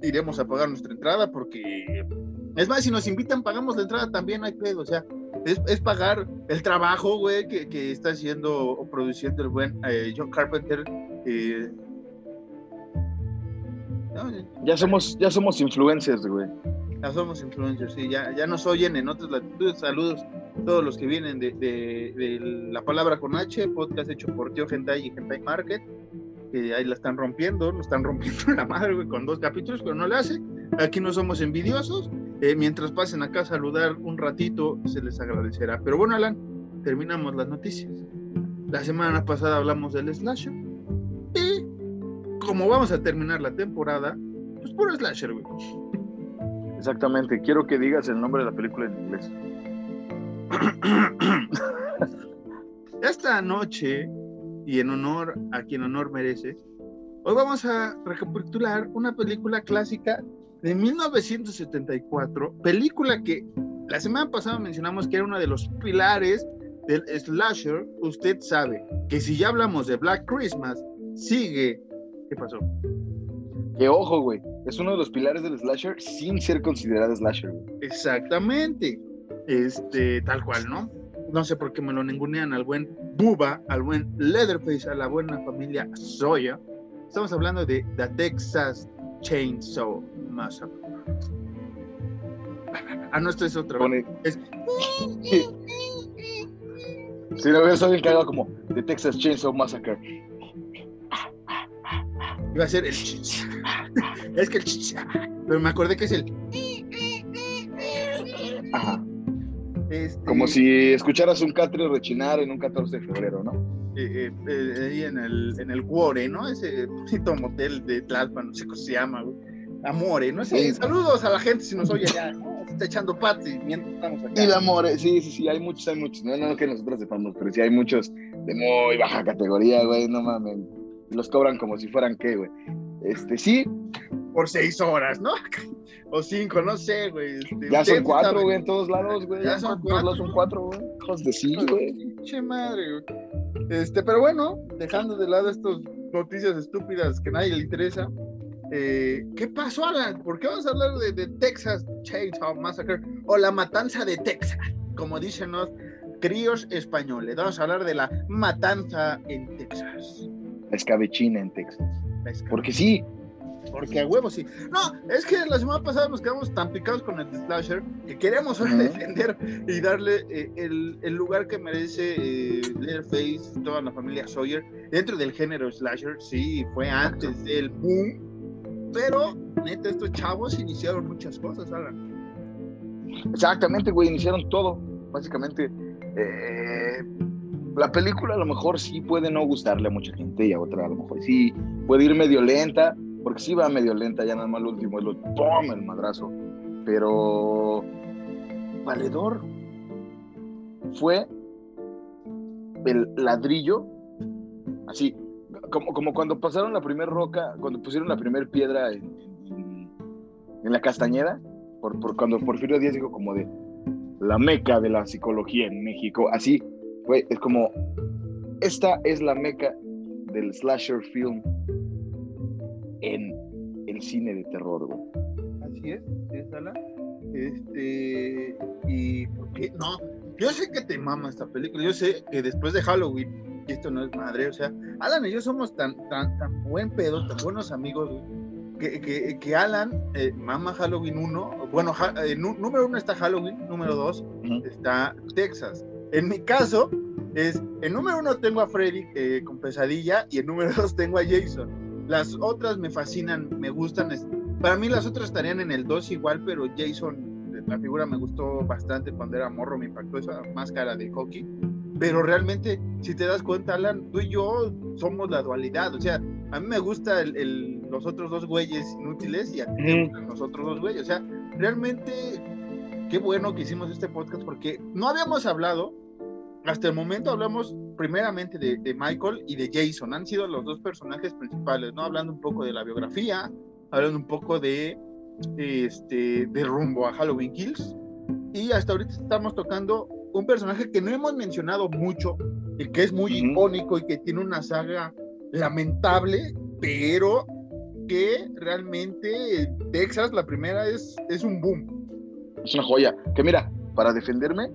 Iremos a pagar nuestra entrada porque... Es más, si nos invitan, pagamos la entrada también, no hay pedo. O sea, es, pagar el trabajo, güey, que, está haciendo o produciendo el buen eh, John Carpenter. Eh, ya somos, ya somos influencers, güey. Ya somos influencers, sí, ya, ya nos oyen en otras latitudes. Saludos a todos los que vienen de, La Palabra con H, podcast hecho por Tío Gentai y Gentai Market, que ahí la están rompiendo, lo están rompiendo [LAUGHS] la madre, güey, con dos capítulos, pero no le hace. Aquí no somos envidiosos. Eh, mientras pasen acá a saludar un ratito, se les agradecerá. Pero bueno, Alan, terminamos las noticias. La semana pasada hablamos del slasher. Y como vamos a terminar la temporada, pues puro slasher, güey. Exactamente, quiero que digas el nombre de la película en inglés. [COUGHS] Esta noche, y en honor a quien honor merece, hoy vamos a recapitular una película clásica de 1974, película que la semana pasada mencionamos que era uno de los pilares del slasher. Usted sabe que si ya hablamos de Black Christmas, sigue. ¿Qué pasó? Que ojo, güey es uno de los pilares del slasher sin ser considerado slasher. Exactamente. Este, tal cual, ¿no? No sé por qué me lo ningunean al buen Buba, al buen Leatherface, a la buena familia Soya. Estamos hablando de The Texas Chainsaw Massacre. Ah, no, esto es otra. Pone... Es... [LAUGHS] Si lo ves, alguien que haga como The Texas Chainsaw Massacre. Iba a ser el. [LAUGHS] es que el. Pero me acordé que es el. Ajá. Este... Como si escucharas un catrio rechinar en un 14 de febrero, ¿no? Eh, eh, eh, ahí en el, en el Cuore, ¿no? Ese bonito motel de Tlalpan, no sé cómo se llama, güey. Amore, ¿no? Sí, saludos a la gente si nos oye allá, ¿no? Está echando patos mientras estamos acá. Y el Amore, sí, sí, sí, hay muchos, hay muchos. No, no que nosotros sepamos, pero sí hay muchos de muy baja categoría, güey, no mames los cobran como si fueran qué, güey. Este, sí. Por seis horas, ¿no? [LAUGHS] O cinco, no sé, güey. Este, ya son cuatro, güey, en todos lados, güey. Ya, son cuatro. son cuatro, güey. Hijos de sí, güey. Che madre, güey. Este, pero bueno, dejando de lado estas noticias estúpidas que nadie le interesa. Eh, ¿Qué pasó, Alan? ¿Por qué vamos a hablar de, de Texas Chainsaw Massacre o la matanza de Texas? Como dicen los críos españoles. Vamos a hablar de la matanza en Texas la escabechina en Texas. Porque sí. Porque a huevo sí. No, es que la semana pasada nos quedamos tan picados con el slasher que queremos defender y darle eh, el, el, lugar que merece eh, Leatherface, toda la familia Sawyer, dentro del género slasher. Sí, fue antes del boom. Pero, neta, estos chavos iniciaron muchas cosas, Alan. Exactamente, güey, iniciaron todo. Básicamente, eh, la película a lo mejor sí puede no gustarle a mucha gente y a otra a lo mejor sí puede ir medio lenta, porque sí va medio lenta, ya nada más lo último es lo ¡pum! el madrazo. Pero Valedor fue el ladrillo, así, como, como cuando pasaron la primera roca, cuando pusieron la primera piedra en, en, la castañeda, por, por, cuando Porfirio Díaz dijo como de la meca de la psicología en México, así Güey, es como, esta es la meca del slasher film en el cine de terror, güey. Así es, es la. Este, y ¿por qué? No, yo sé que te mama esta película, yo sé que después de Halloween, y esto no es madre, o sea, Alan y yo somos tan, tan, tan buen pedo, tan buenos amigos, que, que, que, Alan eh, mama Halloween 1, bueno, eh, número uno está Halloween, número dos está Texas. En mi caso, es, en número uno tengo a Freddy eh, con pesadilla y en número dos tengo a Jason. Las otras me fascinan, me gustan. Para mí las otras estarían en el 2 igual, pero Jason, la figura me gustó bastante cuando era morro, me impactó esa máscara de hockey. Pero realmente, si te das cuenta, Alan, tú y yo somos la dualidad. O sea, a mí me gusta el, los otros dos güeyes inútiles y a ti te gustan los otros dos güeyes. O sea, realmente, qué bueno que hicimos este podcast porque no habíamos hablado, hasta el momento hablamos primeramente de, de Michael y de Jason. Han sido los dos personajes principales, ¿no? Hablando un poco de la biografía, hablando un poco de, este, de rumbo a Halloween Kills. Y hasta ahorita estamos tocando un personaje que no hemos mencionado mucho y que es muy icónico y que tiene una saga lamentable, pero que realmente Texas, la primera, es, es un boom. Es una joya. Que mira, para defenderme,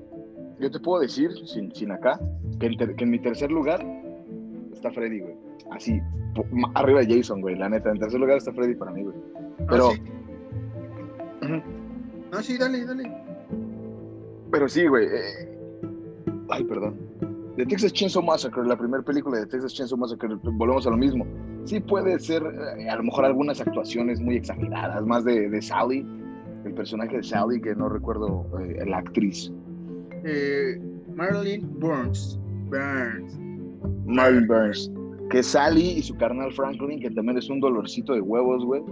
yo te puedo decir, sin, sin acá, que en, que en mi tercer lugar está Freddy, güey. Así, arriba de Jason, güey, la neta. En tercer lugar está Freddy para mí, güey. Ah, pero. No, sí, dale, dale. Pero sí, güey. Eh, ay, perdón. De Texas Chainsaw Massacre, la primera película de Texas Chainsaw Massacre, volvemos a lo mismo. Sí puede ser, eh, a lo mejor algunas actuaciones muy exageradas, más de, de Sally, el personaje de Sally, que no recuerdo eh, la actriz. Marilyn Burns. Burns. Marilyn Burns. Que Sally y su carnal Franklin, que también es un dolorcito de huevos, güey.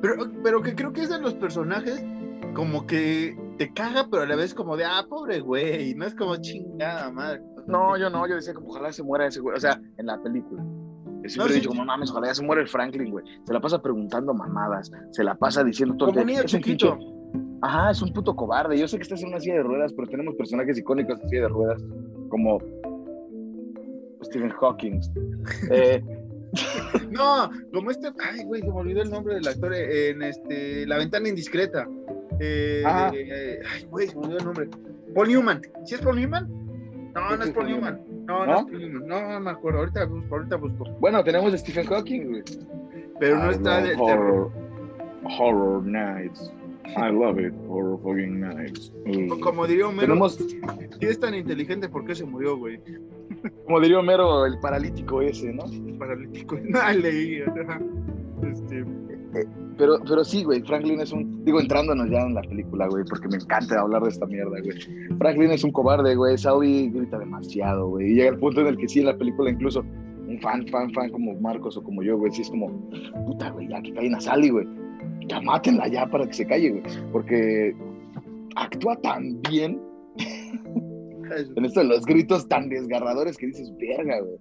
Pero, pero que creo que es de los personajes como que te caga, pero a la vez como de, ah, pobre güey, no es como chingada madre. No, yo no, yo decía como ojalá se muera ese güey, o sea, en la película. Yo siempre he dicho, como mames, ojalá ya se muera el Franklin, güey. Se la pasa preguntando mamadas, se la pasa diciendo todo Como niño chiquito. Ajá, es un puto cobarde. Yo sé que estás en una silla de ruedas, pero tenemos personajes icónicos en silla de ruedas, como Stephen Hawking. [LAUGHS] Eh, no, como este, ay, güey, se me olvidó el nombre del actor en este, La Ventana Indiscreta. Eh, ah. eh, ay, güey, se me olvidó el nombre. Paul Newman. ¿Sí es Paul Newman? No, no es Paul Newman. No, no. No, no me acuerdo. Ahorita busco, ahorita busco. Bueno, tenemos a Stephen Hawking, güey. Pero no está de horror, horror Nights. I love it, horror fucking nights. Como diría Homero, tenemos... si es tan inteligente, ¿por qué se murió, güey? Como diría Homero, el paralítico ese, ¿no? El paralítico, [LAUGHS] no leí. Este... Pero, pero sí, güey, Franklin es un. Digo, entrándonos ya en la película, güey, porque me encanta hablar de esta mierda, güey. Franklin es un cobarde, güey. Saudi grita demasiado, güey. Y llega el punto en el que sí, en la película, incluso un fan, fan, fan como Marcos o como yo, güey, sí es como, puta, güey, ya que caen a Sally, güey. Ya mátenla ya para que se calle, güey. Porque actúa tan bien en esto de los gritos tan desgarradores que dices, verga, güey.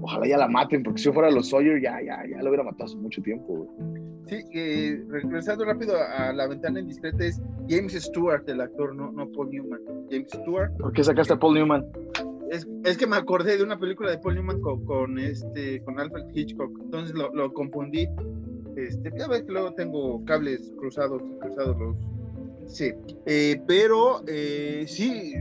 Ojalá ya la maten, porque si yo fuera los Sawyer, ya, ya, ya lo hubiera matado hace mucho tiempo, güey. Sí, eh, regresando rápido a la ventana indiscreta, es James Stewart, el actor, no, no Paul Newman. James Stewart. ¿Por qué sacaste a Paul Newman? Es, es, que me acordé de una película de Paul Newman con, con este, con Alfred Hitchcock, entonces lo, lo confundí. Este, ya ves que luego tengo cables cruzados, cruzados los, Sí, eh, pero eh, sí,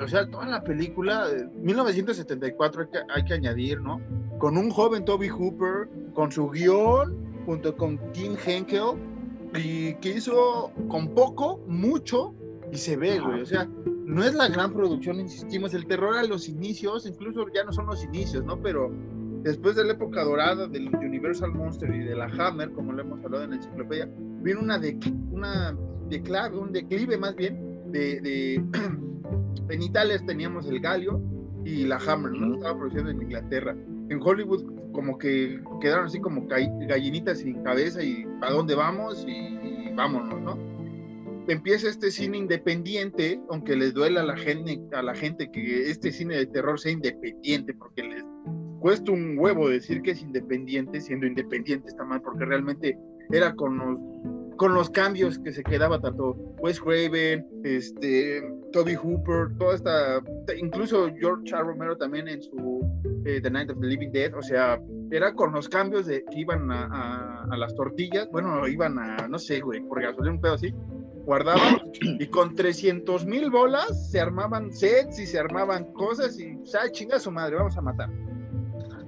o sea, toda la película, 1974 hay que, hay que añadir, ¿no? Con un joven Toby Hooper, con su guion, junto con Kim Henkel, y que hizo con poco, mucho, y se ve, güey, o sea, no es la gran producción, insistimos, el terror a los inicios, incluso ya no son los inicios, ¿no? Pero después de la época dorada del Universal Monster y de la Hammer, como lo hemos hablado en la enciclopedia, vino una, de, una declave, un declive más bien de, de [CLEARS THROAT] en Italia teníamos el Galio y la Hammer, ¿no? Estaba produciendo en Inglaterra. En Hollywood como que quedaron así como gallinitas sin cabeza y ¿a dónde vamos? Y, vámonos, ¿no? Empieza este cine independiente, aunque les duela a la gente, a la gente que este cine de terror sea independiente, porque les cuesta un huevo decir que es independiente, siendo independiente está mal, porque realmente era con los con los cambios que se quedaba tanto Wes Craven, este, Toby Hooper, toda esta, incluso George R. Romero también en su eh, The Night of the Living Dead, o sea, era con los cambios de que iban a, las tortillas, bueno, iban a, no sé, güey, por gasolina, un pedo así, guardaban [COUGHS] y con 300 mil bolas se armaban sets y se armaban cosas y, o sea, chinga su madre, vamos a matar.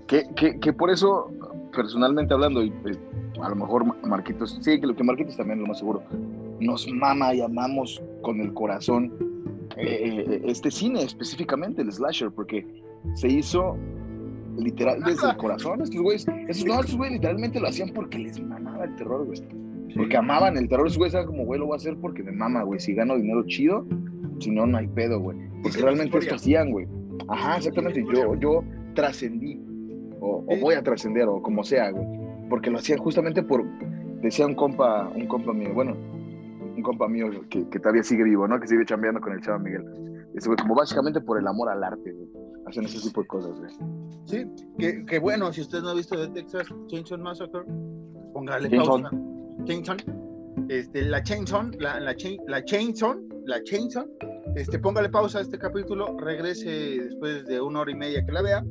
Que, que, que por eso, personalmente hablando, y pues, a lo mejor Marquitos, sí, que lo que Marquitos también, lo más seguro, nos mama y amamos con el corazón eh, este cine específicamente, el slasher, porque se hizo literal desde el corazón. Estos güeyes, esos, no, estos güeyes literalmente lo hacían porque les mamaba el terror, güey. Porque amaban el terror. Esos güeyes eran como, güey, lo voy a hacer porque me mama, güey. Si gano dinero chido, si no, no hay pedo, güey. Porque realmente esto hacían, güey. Ajá, exactamente. Yo, yo trascendí, o, o voy a trascender, o como sea, güey porque lo hacían justamente por, decía un compa, un compa mío, bueno, un compa mío que, todavía sigue vivo, ¿no? Que sigue chambeando con el chavo Miguel. Como básicamente por el amor al arte, Hacen ese tipo de cosas, güey. Sí, que, bueno, si usted no ha visto de Texas Chainsaw Massacre, póngale pausa. Chainsaw. Este, la Chainsaw, la, la, chain, la Chainsaw, la Chainsaw, este, póngale pausa a este capítulo, regrese después de una hora y media que la vea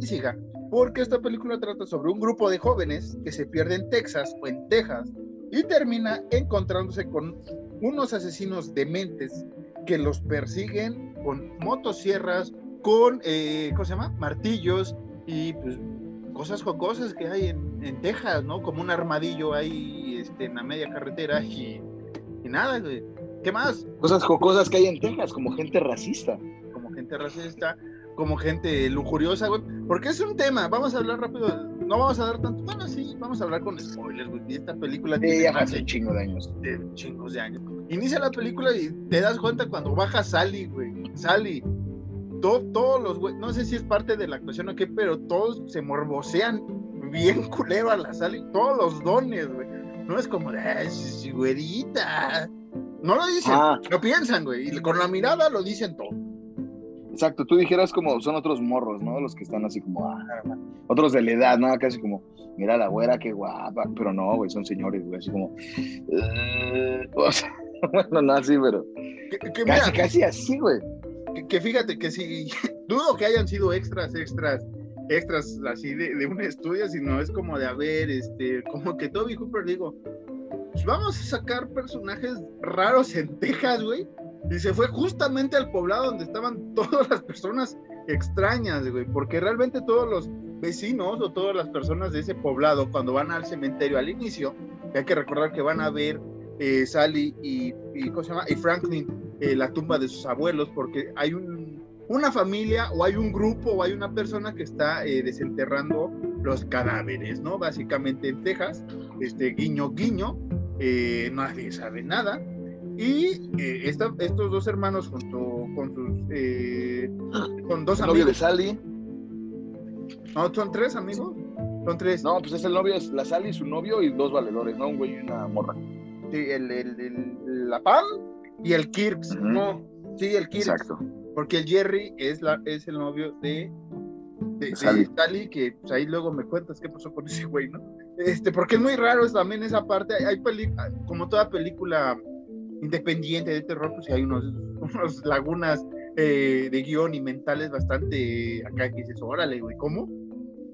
y siga. Porque esta película trata sobre un grupo de jóvenes que se pierde en Texas o en Texas y termina encontrándose con unos asesinos dementes que los persiguen con motosierras, con, eh, ¿cómo se llama? Martillos y pues cosas jocosas que hay en, en, Texas, ¿no? Como un armadillo ahí este, en la media carretera y, y nada, ¿Qué más? Cosas jocosas que hay en Texas, como gente racista. Como gente racista, como gente lujuriosa, güey. Porque es un tema, vamos a hablar rápido, no vamos a dar tanto, bueno, sí, vamos a hablar con spoilers, güey. esta película tiene hace chingo de años. De chingos de años. Inicia la película y te das cuenta cuando baja Sally, güey. Sally. todos los güey, no sé si es parte de la actuación o qué, pero todos se morbosean bien [LAUGHS] culero a la Sally, todos los dones, güey. No es como de, ay, güerita. No lo dicen, ah. lo piensan, güey. Y con la mirada lo dicen todo. Exacto, tú dijeras como son otros morros, ¿no? Los que están así como, ah, otros de la edad, ¿no? Casi como, mira la güera, qué guapa, pero no, güey, son señores, güey, así como, [LAUGHS] bueno, no así, pero casi, casi así, güey. Que, fíjate que si, [LAUGHS] dudo que hayan sido extras, extras, extras así de, de un estudio, sino es como de, a ver, este, como que Toby Hooper, digo, pues vamos a sacar personajes raros en Texas, güey, y se fue justamente al poblado donde estaban [LAUGHS] todas las personas extrañas, güey, porque realmente todos los vecinos o todas las personas de ese poblado, cuando van al cementerio al inicio, hay que recordar que van a ver eh, Sally y, Franklin eh, la tumba de sus abuelos, porque hay un, una familia o hay un grupo o hay una persona que está eh, desenterrando los cadáveres, ¿no? Básicamente en Texas, este guiño, guiño, eh, nadie sabe nada y eh, estos dos hermanos junto con sus eh, con dos amigos. novio de Sally. No, son tres amigos. Son tres. No, pues es el novio, es la Sally, su novio y dos valedores, ¿no? Un güey y una morra. Sí, el, el, la Pam y el Kirks, ¿no? Sí, el Kirks. Exacto. Porque el Jerry es, la, es el novio de, de, Sally. que pues, ahí luego me cuentas qué pasó con ese güey, ¿no? Este, porque es muy raro también esa parte. Hay, hay como toda película independiente de terror, pues hay unos, [LAUGHS] unos lagunas eh, de guion y mentales bastante acá que dices, órale, güey, ¿cómo?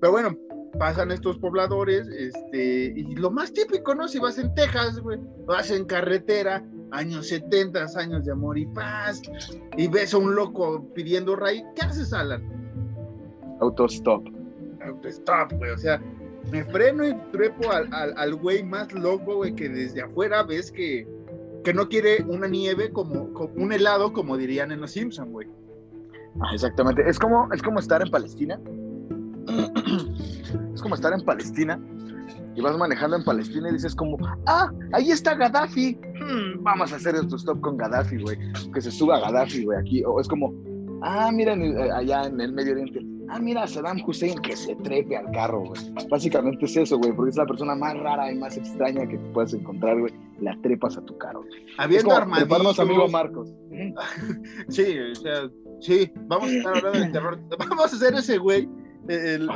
Pero bueno, pasan estos pobladores, este, y lo más típico, ¿no? Si vas en Texas, güey, vas en carretera, años 70, años de amor y paz, y ves a un loco pidiendo ray, ¿qué haces, Alan? Autostop. Autostop, güey, o sea, me freno y trepo al, al, al güey más loco, güey, que desde afuera ves que que no quiere una nieve como, un helado, como dirían en los Simpsons, güey. Ah, exactamente. Es como, es como estar en Palestina. [CLEARS THROAT] es como estar en Palestina y vas manejando en Palestina y dices como, ah, ahí está Gaddafi. Hmm, vamos a hacer esto stop con Gaddafi, güey. Que se suba Gaddafi, güey, aquí. O es como, ah, mira, eh, allá en el Medio Oriente ah, mira, Saddam Hussein que se trepe al carro, güey. Básicamente es eso, güey, porque es la persona más rara y más extraña que te puedes encontrar, güey. La trepas a tu carro. Habiendo armadillos. amigo Marcos. [LAUGHS] sí, o sea, sí, vamos a estar hablando de terror. [LAUGHS] Vamos a hacer ese güey. El,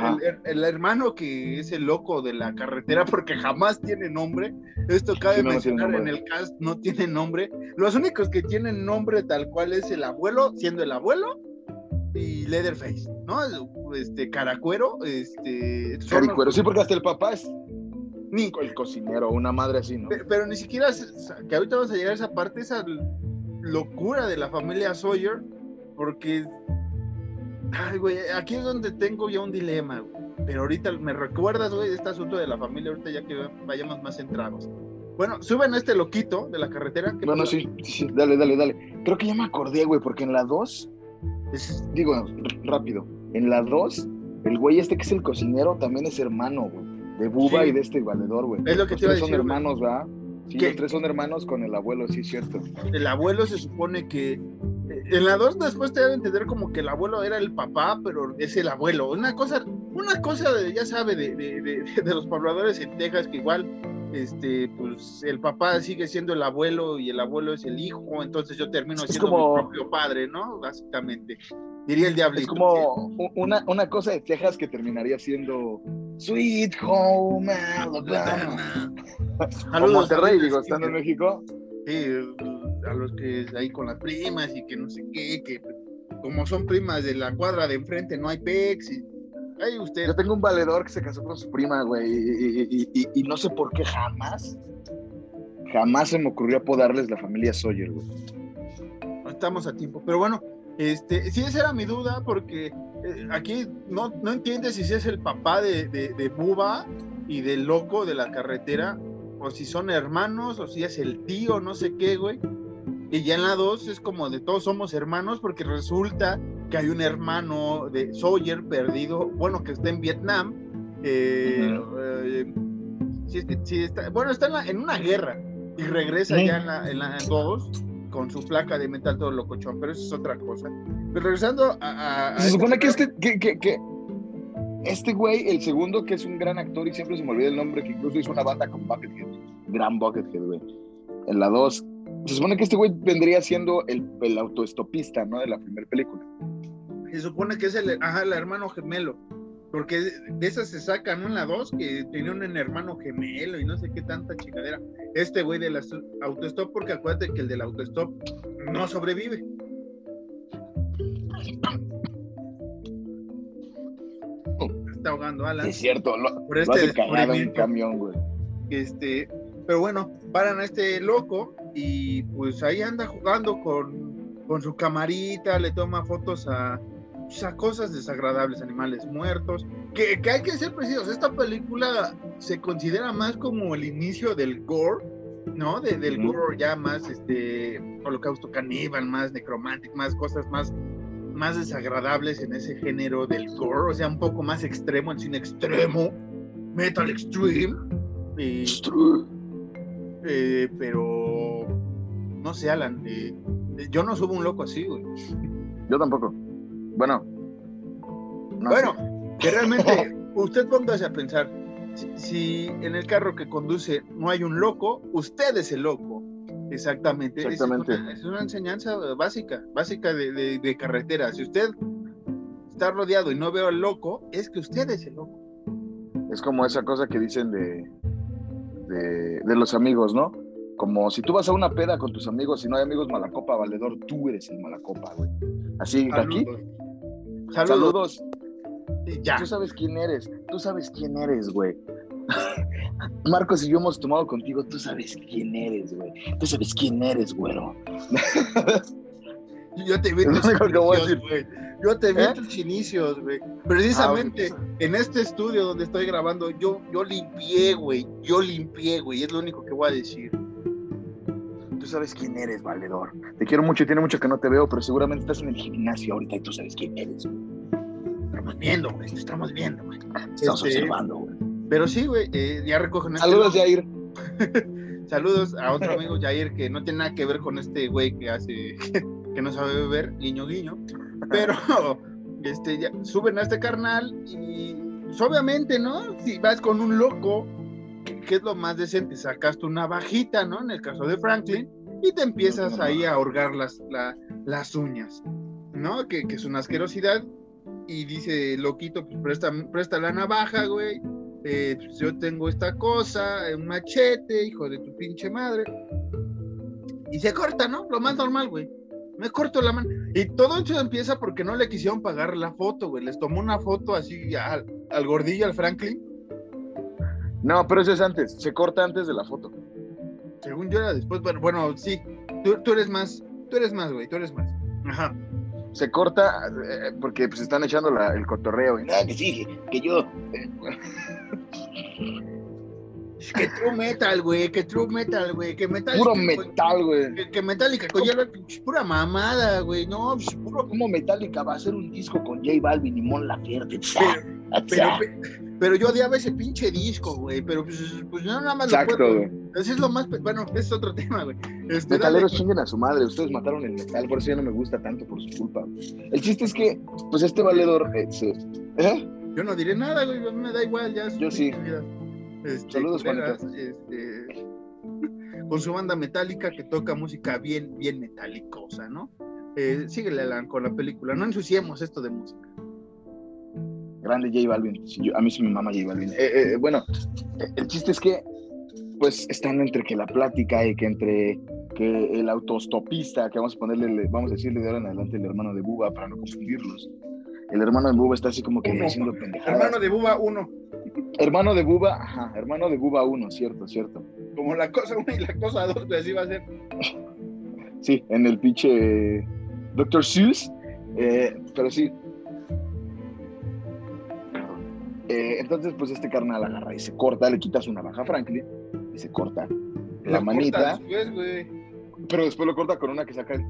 el, hermano que es el loco de la carretera porque jamás tiene nombre. Esto cabe mencionar en el cast, no tiene nombre. Los únicos que tienen nombre tal cual es el abuelo, siendo el abuelo, y Leatherface, ¿no? Este, Caracuero, este... Caracuero, sí, porque hasta el papá es ni el cocinero, una madre así, ¿no? Pero, ni siquiera, que ahorita vamos a llegar a esa parte, esa locura de la familia Sawyer, porque, ay, güey, aquí es donde tengo ya un dilema, güey. Pero ahorita me recuerdas, güey, este asunto de la familia, ahorita ya que vayamos más centrados. Bueno, suben a este loquito de la carretera. bueno, sí, sí, dale, dale, dale. Creo que ya me acordé, güey, porque en la 2 digo, rápido, en la 2, el güey este que es el cocinero también es hermano, güey, de Buba y de este valedor, güey. Es lo que te iba a decir. son hermanos, ¿verdad? Sí, los tres son hermanos con el abuelo, sí, es cierto. El abuelo se supone que. Eh, en la 2 después te a entender como que el abuelo era el papá, pero es el abuelo. Una cosa una cosa, de, ya sabe, de, de, [LAUGHS] de, los pobladores en Texas, que igual, este, pues el papá sigue siendo el abuelo y el abuelo es el hijo, entonces yo termino siendo mi propio padre, ¿no? Básicamente. Diría el diablo. Es como una, una cosa de Texas que terminaría siendo Sweet Home Alabama. Saludos. Monterrey, digo, estando en México. Sí, a los que ahí con las primas y que no sé qué, que como son primas de la cuadra de enfrente no hay pex y ahí usted. Yo tengo un valedor que se casó con su prima, güey, y, no sé por qué jamás, jamás se me ocurrió apodarles la familia Sawyer, güey. Estamos a tiempo, pero bueno, este, sí, esa era mi duda, porque eh, aquí no, no entiendes si es el papá de, de, de Buba y del loco de la carretera, o si son hermanos, o si es el tío, no sé qué, güey. Y ya en la 2 es como de todos somos hermanos, porque resulta que hay un hermano de Sawyer perdido, bueno, que está en Vietnam. Eh, eh, está, bueno, está en, la, en, una guerra y regresa ya en la, en la 2 con su placa de metal todo locochón, pero eso es otra cosa. Pero regresando a... se supone que este, que, que, que, este güey, el segundo, que es un gran actor y siempre se me olvida el nombre, que incluso hizo una banda con Buckethead, gran Buckethead, güey. En la 2, se supone que este güey vendría siendo el, el autoestopista, ¿no? De la primera película. Se supone que es el, ajá, el hermano gemelo. Porque de esas se sacan, la 2, que tenía un hermano gemelo y no sé qué tanta chingadera. Este güey del autostop, porque acuérdate que el del autostop no sobrevive. Está ahogando Alan. Es cierto, lo, por este lo un camión, güey. Este, pero bueno, paran a este loco y pues ahí anda jugando con, con su camarita, le toma fotos a, o sea, cosas desagradables, animales muertos, que, que, hay que ser precisos. Esta película se considera más como el inicio del gore, ¿no? De, del gore ya más, este, holocausto caníbal, más necromantic, más cosas más, más desagradables en ese género del gore, o sea, un poco más extremo, en cine extremo, metal extreme. Eh, pero, no sé, Alan, eh, yo no subo un loco así, güey. Yo tampoco. Bueno. bueno, que realmente [LAUGHS] usted póngase a pensar, si, en el carro que conduce no hay un loco, usted es el loco. Exactamente. Exactamente. Es, una, enseñanza básica, básica de, carretera. Si usted está rodeado y no veo al loco, es que usted es el loco. Es como esa cosa que dicen de, de, los amigos, ¿no? Como si tú vas a una peda con tus amigos y no hay amigos malacopa, valedor, tú eres el malacopa, güey. Así, aquí, Saludos. Ya. Tú sabes quién eres. Tú sabes quién eres, güey. [LAUGHS] Marcos y yo hemos tomado contigo. Tú sabes quién eres, güey. Tú sabes quién eres, güero. [LAUGHS] yo te vi tus inicios, güey. Yo te vi ¿Eh? tus inicios, güey. Precisamente ah, en este estudio donde estoy grabando, yo, yo limpié, güey. Yo limpié, güey. Es lo único que voy a decir tú sabes quién eres, valedor. Te quiero mucho y tiene mucho que no te veo, pero seguramente estás en el gimnasio ahorita y tú sabes quién eres. Estamos viendo, güey, estamos viendo, güey. Estamos este, observando, güey. Pero sí, güey, eh, ya recogen este Saludos, Jair. [LAUGHS] Saludos a otro amigo, Jair, que no tiene nada que ver con este güey que hace, [LAUGHS] que no sabe beber, guiño, guiño. Pero, [LAUGHS] este, ya, suben a este carnal y, pues, obviamente, ¿no? Si vas con un loco, ¿qué es lo más decente? Sacaste una bajita, ¿no? En el caso de Franklin, y te empiezas ahí a ahorgar las, las uñas, ¿no? Que, es una asquerosidad. Y dice, loquito, pues presta, presta la navaja, güey. Eh, pues yo tengo esta cosa, un machete, hijo de tu pinche madre. Y se corta, ¿no? Lo más normal, güey. Me corto la mano. Y todo eso empieza porque no le quisieron pagar la foto, güey. Les tomó una foto así al, al gordillo, al Franklin. No, pero eso es antes. Se corta antes de la foto. Según yo era después, bueno, bueno sí, tú, eres más, tú eres más, güey, tú eres más. Ajá. Se corta eh, porque pues están echando el cotorreo. Y, que sí, que yo. [LAUGHS] que true metal, güey, que true metal, güey, que metal. Puro metal, güey. Que, que Metallica, con pura mamada, güey, no, pues, puro. Como Metallica va a hacer un disco con J Balvin y Mon Laferte? Pero, pero, yo odiaba ese pinche disco, güey, pero pues, pues no nada más Exacto, güey. Eso es lo más, bueno, es otro [LAUGHS] tema, güey. Este, Metaleros chinguen a su madre, ustedes mataron el metal, por eso ya no me gusta tanto por su culpa. El chiste es que, pues este valedor, eh, ¿eh? Yo no diré nada, güey, mí me da igual, ya. Yo sí. Este, Saludos, culeras, Juanita. este, [LAUGHS] con su banda metálica que toca música bien, bien metalicosa, ¿no? Eh, síguele Alan, con la película, no ensuciemos esto de música. Grande J Balvin. Sí, yo- a mí sí me mama J Balvin. Eh, eh, bueno, eh, el chiste es que, pues, están entre que la plática y que entre que el autostopista, que vamos a ponerle, le- vamos a decirle de ahora en adelante el hermano de Buba para no confundirlos. El hermano de Buba está así como que Uno. haciendo pendejadas. Hermano de Buba 1, Hermano de Buba, ajá, hermano de Buba 1, cierto, cierto. como la cosa 1 y la cosa 2, pues así va a ser. Sí, en el pinche Dr. Seuss, eh, pero sí. Eh, entonces, pues este carnal agarra y se corta, le quita su navaja a Franklin y se corta la manita, después, pero después lo corta con una que saca él.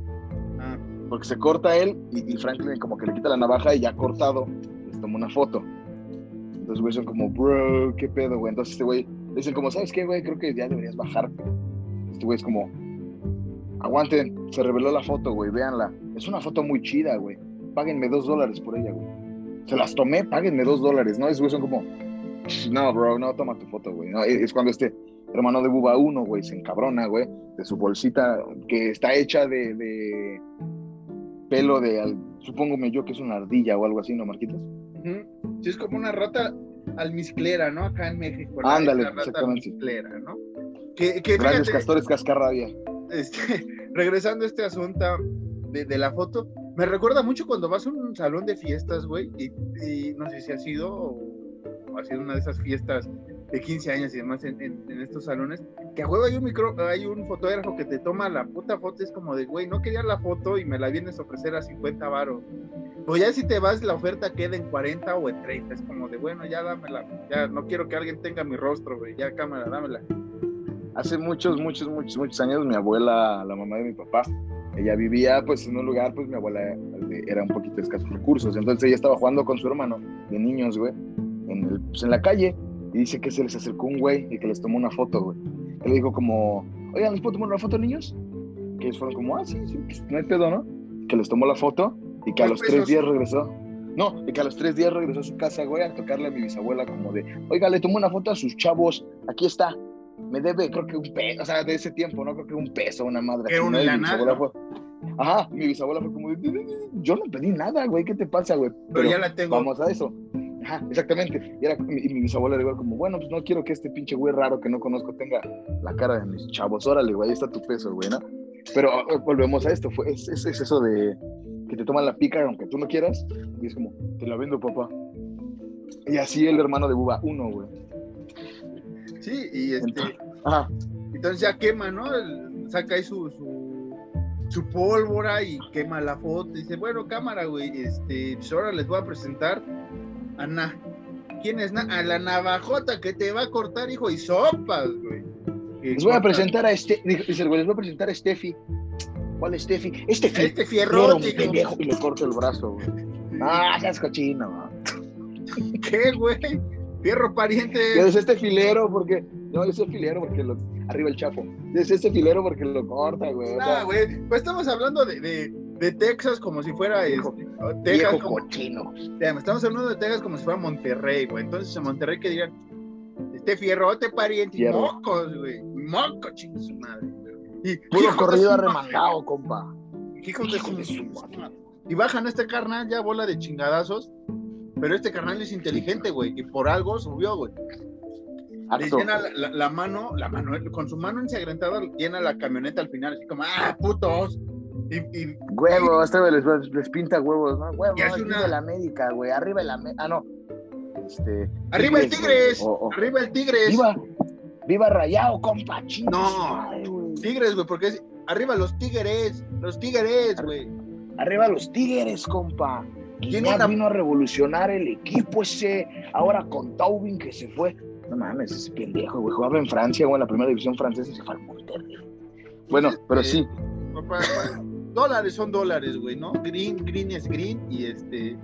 Ah, Porque se corta él y, y Franklin como que le quita la navaja y ya cortado les toma una foto. Entonces, güey, son como, bro, qué pedo, güey. Entonces, este güey, dicen como, ¿sabes qué, güey? Creo que ya deberías bajarte. Este güey es como, aguanten, se reveló la foto, güey, véanla. Es una foto muy chida, güey. Páguenme dos dólares por ella, güey. Se las tomé, páguenme dos dólares, ¿no? Güey son como, no, bro, no, toma tu foto, güey. No, es es cuando este hermano de Buba 1, güey, se encabrona, güey, de su bolsita que está hecha de, de pelo de, al- supóngome yo que es una ardilla o algo así, ¿no, Marquitos? Sí, es como una rata almizclera, ¿no? Acá en México. Ándale, rata exactamente. almizclera, ¿no? Que, que Grandes fíjate, castores cascarrabia. este, [LAUGHS] regresando a este asunto de, de la foto, me recuerda mucho cuando vas a un salón de fiestas, güey, y, y no sé si ha sido o, ha sido una de esas fiestas de 15 años y demás en, en- en estos salones, que a huevo hay un micro, hay un fotógrafo que te toma la puta foto, es como de, güey, no quería la foto y me la vienes a ofrecer a 50 varos. O ya si te vas, la oferta queda en 40 o en 30, es como de, bueno, ya dámela, ya no quiero que alguien tenga mi rostro, güey, ya cámara, dámela. Hace muchos, muchos, muchos, muchos años, mi abuela, la mamá de mi papá, ella vivía pues en un lugar, pues mi abuela eh, era un poquito de escasos recursos, entonces ella estaba jugando con su hermano de niños, güey, en, el, pues, en la calle, y dice que se les acercó un güey y que les tomó una foto, güey. Que le dijo como, oigan, ¿les puedo tomar una foto, niños? Que ellos fueron como, ah, sí, sí, pues, no hay pedo, ¿no? Que les tomó la foto y que a los tres días regresó. No, y que a los tres días regresó a su casa, güey, a tocarle a mi bisabuela como de, oiga, le tomó una foto a sus chavos, aquí está, me debe, creo que un peso, o sea, de ese tiempo, ¿no? Creo que un peso, una madre. Era una fue- Ajá, mi bisabuela fue como, yo no pedí nada, güey, ¿qué te pasa, güey? Pero, ya la tengo. Vamos a eso. Ajá, exactamente. Y, era, y mi bisabuela era igual como, bueno, pues no quiero que este pinche güey raro que no conozco tenga la cara de mis chavos. Órale, güey, ahí está tu peso, güey, ¿no? Pero eh, volvemos a esto, fue, es, es, es eso de que te toman la pica aunque tú no quieras, y es como, te la vendo, papá. Y así el hermano de Buba, uno, güey. Sí, y este, Ajá, entonces ya quema, ¿no? El- saca ahí su, su, su pólvora y quema la foto. Dice, bueno, cámara, güey, este, pues ahora les voy a presentar a Na. ¿Quién es Na? A la navajota que te va a cortar, hijo, y sopas, güey. Les voy a presentar a este, dice el güey, les voy a presentar a Steffi. ¿Cuál es Steffi? Este Este fierro, pendejo, y le corto el brazo, güey. [LAUGHS] Ah, seas cochino. ¿Qué, güey? Fierro pariente. Decía este filero porque. No, yo soy filero porque lo. Arriba el chapo. Yo decía este filero porque lo corta, güey. O sea, Ah, güey. Pues estamos hablando de, de, de Texas como si fuera Viejo- este, Texas. viejo como- cochino. Estamos hablando de Texas como si fuera Monterrey, güey. Entonces en Monterrey que digan, este fierrote pariente Fierro. mocos, güey. Moco, chingue su madre. Y Puro corrido arremangado, compa. Hijos de su madre. Y bajan a este carnal ya bola de chingadazos. Pero este carnal es inteligente, güey. Y por algo subió, güey. Le llena la, la- la mano, la mano, con su mano ensangrentada, llena la camioneta al final, así como, ¡ah, putos! Y, y Huevo, este güey les, les pinta huevos, ¿no? Huevo, Y hace arriba una- el América, güey. Arriba el América. Ah, no. Este. ¡Arriba el. Tigres! ¡Arriba el Tigres! Viva. Viva Rayado, compa. Chinga No. güey. Tigres, güey, porque es arriba los Tigres, los Tigres, güey. Arriba los Tigres, compa. Guiñac una- vino a revolucionar el equipo ese. Ahora con Taubin que se fue. No mames, ese pendejo, güey. Jugaba en Francia, güey, en la primera división francesa y se fue al Monterrey. Bueno, pero sí. papá, papá, dólares son dólares, güey, ¿no? Green, green es green y este.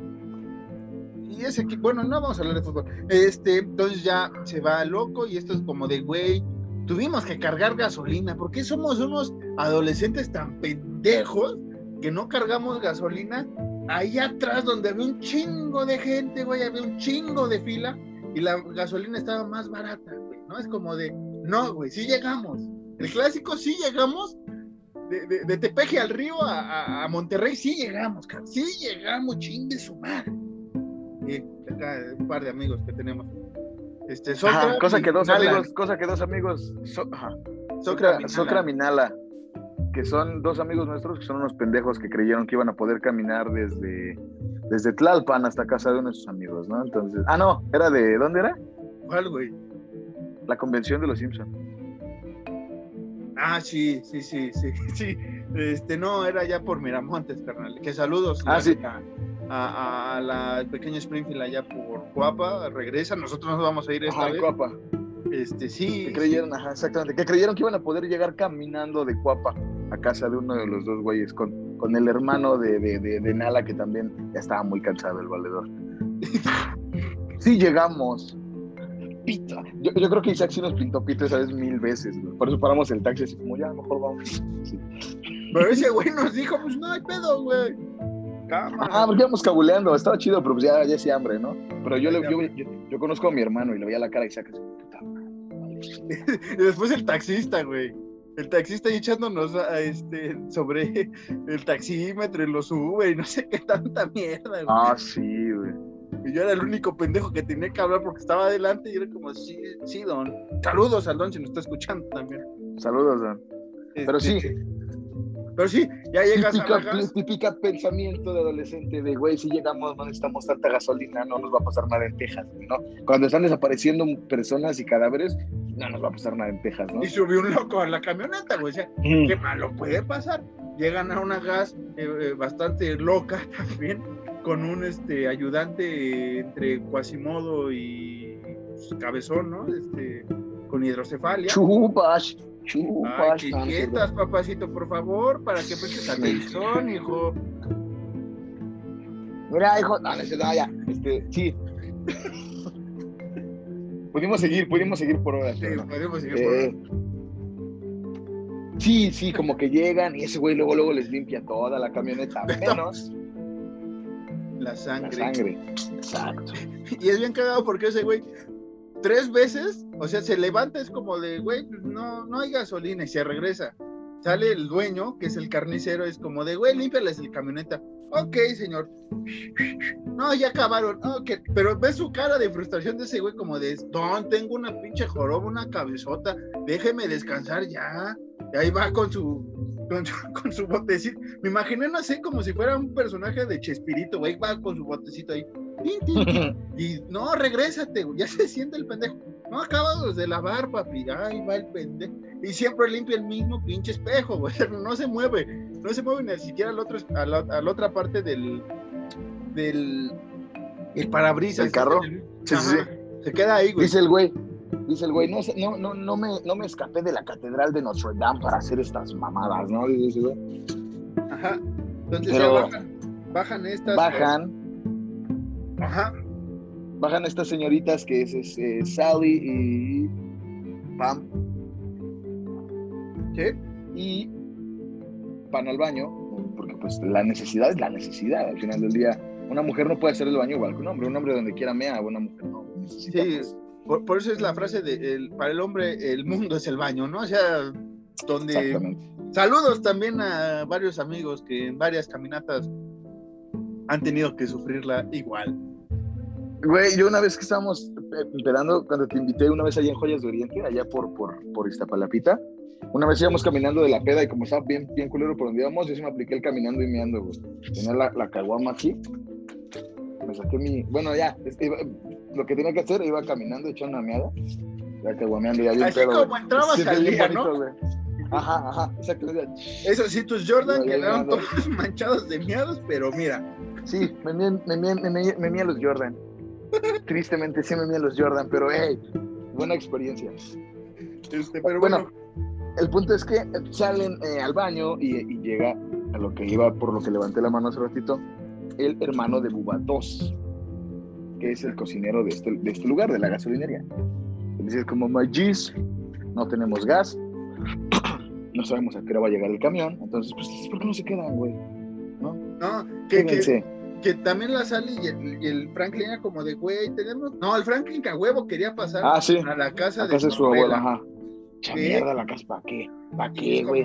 Y ese equipo, bueno, no vamos a hablar de fútbol. Este, entonces ya se va loco y esto es como de, güey, tuvimos que cargar gasolina. ¿Por qué somos unos adolescentes tan pendejos que no cargamos gasolina ahí atrás donde había un chingo de gente, güey, había un chingo de fila y la gasolina estaba más barata, güey, ¿no? Es como de, no, güey, sí llegamos. El clásico sí llegamos. De, de, Tepeji al río a, a, Monterrey sí llegamos, cabrón. Sí llegamos, chingue su madre. Y acá un par de amigos que tenemos. Este, Socra, cosa que dos amigos, cosa que dos amigos, Socra, Minala. Que son dos amigos nuestros que son unos pendejos que creyeron que iban a poder caminar desde, desde Tlalpan hasta casa de uno de sus amigos, ¿no? Entonces, ah, no, era de, ¿dónde era? ¿Cuál, güey? La convención de los Simpsons. Ah, sí, sí, sí, sí, [LAUGHS] sí. Este, no, era ya por Miramontes, carnal. Que saludos. Ah, sí. A, la pequeña Springfield allá por Cuapa, regresa. Nosotros nos vamos a ir esta vez. Cuapa. Este, sí. Que creyeron, ajá, exactamente. Que creyeron que iban a poder llegar caminando de Cuapa a casa de uno de los dos güeyes con, con el hermano de, de, de Nala, que también ya estaba muy cansado el valedor. [LAUGHS] sí, llegamos pita. Yo, yo, creo que Isaac sí nos pintó pita esa vez mil veces, Por eso paramos el taxi así como, ya, mejor vamos. Pero ese güey nos dijo, pues no hay pedo, güey. Ah, porque íbamos cabuleando, estaba chido, pero pues ya, ya hacía hambre, ¿no? Pero yo, le, yo, yo, conozco a mi hermano y le veía la cara a Isaac así, puta [LAUGHS] y después el taxista, güey. El taxista ahí echándonos a, este, sobre el taxímetro y lo sube y no sé qué tanta mierda, güey. Ah, sí, güey. Y yo era el único pendejo que tenía que hablar porque estaba adelante y era como, sí, sí, don. Saludos al don si nos está escuchando también. Saludos, don. Pero sí. Pero sí, ya llegas típica, a la Típica pensamiento de adolescente de, güey, si llegamos no necesitamos tanta gasolina, no nos va a pasar nada en Texas, ¿no? Cuando están desapareciendo personas y cadáveres, no nos va a pasar nada en Texas, ¿no? Y subió un loco a la camioneta, güey, o sea, qué malo puede pasar. Llegan a una gas eh, eh, bastante loca [LAUGHS] también, con un este, ayudante entre Quasimodo y pues, Cabezón, ¿no? Este, con hidrocefalia. Chupas, chupas. Ay, quietas, papacito, por favor, para que prestes atención, hijo. Mira, hijo, no, no, ya, este, sí. pudimos seguir, pudimos seguir por horas. Sí, pudimos seguir por horas. Eh, sí, sí, como que llegan y ese güey luego, luego les limpia toda la camioneta, [LAUGHS] menos la sangre. La sangre. Exacto. [LAUGHS] Y es bien cagado porque ese güey, tres veces, o sea, se levanta, es como de, güey, pues, no, no hay gasolina y se regresa. Sale el dueño, que es el carnicero, es como de, güey, límpiales el camioneta. Ok, señor. No, ya acabaron. Ok, pero ves su cara de frustración de ese güey como de, don, tengo una pinche joroba, una cabezota, déjeme descansar ya. Y ahí va con su, [LAUGHS] con su, botecito. Me imaginé, no sé, como si fuera un personaje de Chespirito, güey, va con su botecito ahí. [LAUGHS] Y no, regrésate, güey, ya se siente el pendejo. No, acabamos de lavar, papi. Ahí va el pendejo. Y siempre limpia el mismo pinche espejo, güey. [LAUGHS] No se mueve. No se mueve ni siquiera al otro, a, la, otra parte del. del. el parabrisas. ¿El carro? sí, sí. Se queda ahí, güey. Dice el güey. Dice el güey, no, no, no, no, me, no me escapé de la catedral de Notre Dame para hacer estas mamadas, ¿no? Dice güey. Ajá. Entonces ya bajan, bajan estas. Bajan. Ajá. Bajan estas señoritas que es, eh, Sally y Pam. ¿Qué? Y van al baño, porque pues la necesidad es la necesidad. Al final del día, una mujer no puede hacer el baño igual que un hombre. Un hombre donde quiera mea, una mujer no. Necesita, sí, pues, por, eso es la frase de el, para el hombre el mundo es el baño, ¿no? O sea, donde saludos también a varios amigos que en varias caminatas han tenido que sufrirla igual. Güey, yo una vez que estábamos esperando, cuando te invité una vez allá en Joyas de Oriente, allá por, por, por Iztapalapita, una vez íbamos caminando de la peda y como estaba bien, bien culero por donde íbamos, yo sí me apliqué el caminando y meando, güey. Tenía la, la caguama aquí, me saqué mi, bueno, ya, lo que tenía que hacer, iba caminando, echando una meada, ya que guameando, ya vi Así como entraba, salía, ¿no? Ajá, ajá, exacto. Eso sí, tus Jordan quedaron todos [LAUGHS] manchados de miados, pero mira. Sí, me mía me, me, me, los Jordan. Tristemente sí me mía los Jordan, pero hey, buena experiencia. Este, pero bueno, el punto es que salen eh, al baño y, y, llega a lo que iba, por lo que levanté la mano hace ratito, el hermano de Bubatos que es el cocinero de este, de este lugar, de la gasolinería. Dice como, my no tenemos gas, [CLEARS THROAT] no sabemos a qué hora va a llegar el camión, entonces, pues, ¿por qué no se quedan, güey? ¿No? No, que, que también la sale y el, y el Franklin era como de, güey, tenemos. No, el Franklin que a huevo quería pasar Ah, sí. a la casa de casa de su abuela, ajá. Cha ¿Qué? mierda la casa, ¿para qué? ¿Para qué, güey?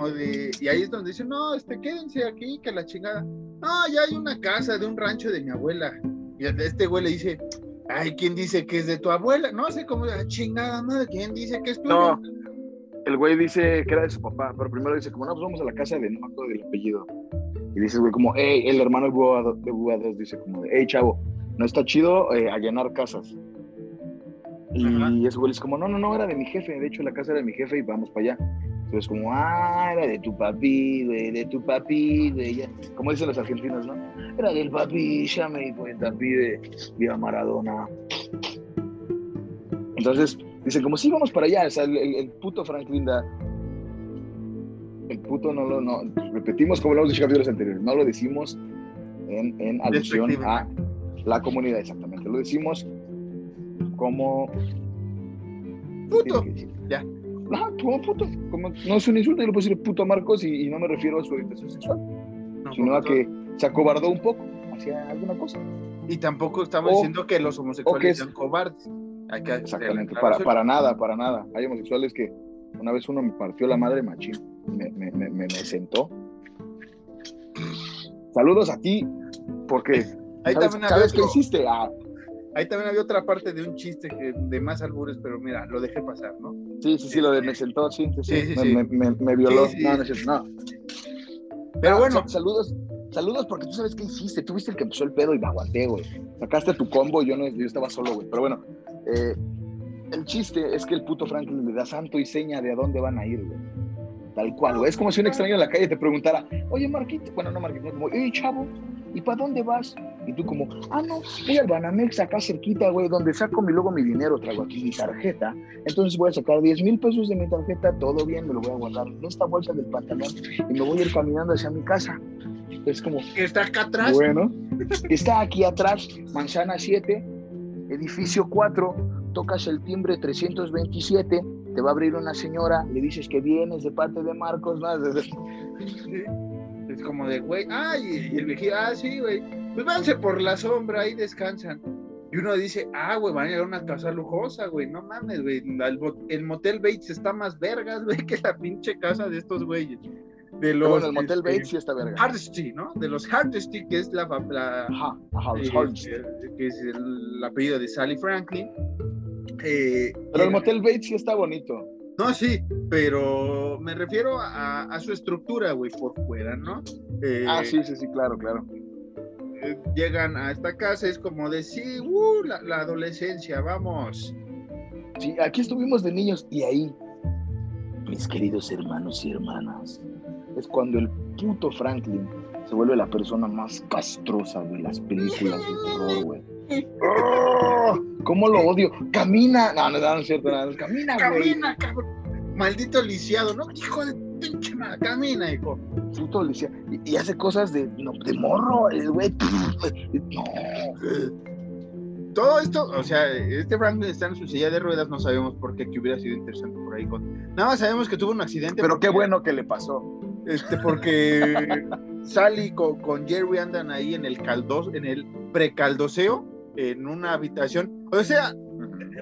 y ahí es donde dice, no, este, quédense aquí, que la chingada. No, ya hay una casa de un rancho de mi abuela. Y este güey le dice, ay, ¿quién dice que es de tu abuela? No sé cómo, "Ah, chingada madre, ¿quién dice que es tuyo? No, el güey dice que era de su papá, pero primero dice, como no, pues vamos a la casa de no me acuerdo del apellido. Y dice, güey, como, hey, el hermano de Búa do- de Búa dos dice, como, hey, chavo, no está chido eh, allanar casas. Y Ajá. ese güey dice, como, no, no, no, era de mi jefe, de hecho la casa era de mi jefe y vamos para allá. Entonces, como, ah, era de tu papi, güey, de tu papi, güey, como dicen los argentinos, ¿no? Era del papi, ya me di cuenta, pibe, viva Maradona. Entonces, dicen como, sí, vamos para allá, o sea, el, el- el puto Franklin da... El puto no lo, no, repetimos como lo hemos dicho en capítulos anteriores, no lo decimos en, en alusión a la comunidad, exactamente, lo decimos como... Puto. Ya. Ajá, como puto, como, no es un insulto, yo le puedo decir puto a Marcos y, y no me refiero a su orientación sexual, No, sino a no, que se acobardó un poco hacia alguna cosa. Y tampoco estamos O- diciendo que los homosexuales que es- sean cobardes. Hay que Exactamente, para, nada, para nada. Hay homosexuales que una vez uno me partió la madre machín, me, me, me, me- sentó. Saludos a ti, porque Ahí ¿sabes, ¿sabes qué hiciste? Ah, ahí también había otra parte de un chiste que, de más albures, pero mira, lo dejé pasar, ¿no? sí, sí, sí, lo de me sentó, sí, sí, sí, Sí, me, me- me- me violó. No, no, no. Pero Ah, bueno, sa- saludos, saludos, porque tú sabes qué hiciste. Tú viste el que empezó el pedo y me aguanté, güey. Sacaste tu combo y yo, no, yo estaba solo, güey. Pero bueno, eh, el chiste es que el puto Franklin le da santo y seña de a dónde van a ir, güey. Tal cual, güey. Es como si un extraño en la calle te preguntara, oye, Marquito, bueno, no Marquito, como, oye, chavo, ¿y para dónde vas? Y tú como, ah, no, voy al Banamex acá cerquita, güey, donde saco mi, luego mi dinero, traigo aquí mi tarjeta. Entonces voy a sacar 10 mil pesos de mi tarjeta, todo bien, me lo voy a guardar en esta bolsa del pantalón y me voy a ir caminando hacia mi casa. Es como, está acá atrás. bueno, está aquí atrás, manzana 7, edificio 4, tocas el timbre 327, te va a abrir una señora, le dices que vienes de parte de Marcos, ¿no? [LAUGHS] Es como de, güey, ay, y el viejito, ah, sí, güey, pues váyanse por la sombra, ahí descansan. Y uno dice, ah, güey, van a ir a una casa lujosa, güey, no mames, güey, el motel Bates está más vergas, [LAUGHS] güey, que la pinche casa de estos güeyes. De los, bueno, el Motel este, Bates sí está verga. Hardesty, ¿no? De los Hardesty, que es la, la Ajá, ajá, los eh, eh, que es el apellido de Sally Franklin. Eh, Pero el y- Motel Bates sí está bonito. No, sí, pero me refiero a, a su estructura, güey, por fuera, ¿no? Eh, Ah, sí, sí, sí, claro, claro. eh, llegan a esta casa, es como de, sí, uh, la, la adolescencia, vamos. Sí, aquí estuvimos de niños y ahí, mis queridos hermanos y hermanas, es cuando el puto Franklin se vuelve la persona más castrosa de las películas de terror, güey. ¡Oh! ¿Cómo lo odio? Camina. No, no, no es cierto, nada. Camina, güey. Camina, cabrón. Maldito lisiado, ¿no? Hijo de pinche madre, camina, hijo. Puto Alicia. Y, y hace cosas de, no, de morro, el güey. No. Todo esto, o sea, este Franklin está en su silla de ruedas, no sabemos por qué, que hubiera sido interesante por ahí. Con... Nada más sabemos que tuvo un accidente. Pero qué bueno que le pasó. Este, porque Sally con, con Jerry andan ahí en el caldos, en el precaldoseo, en una habitación. O sea,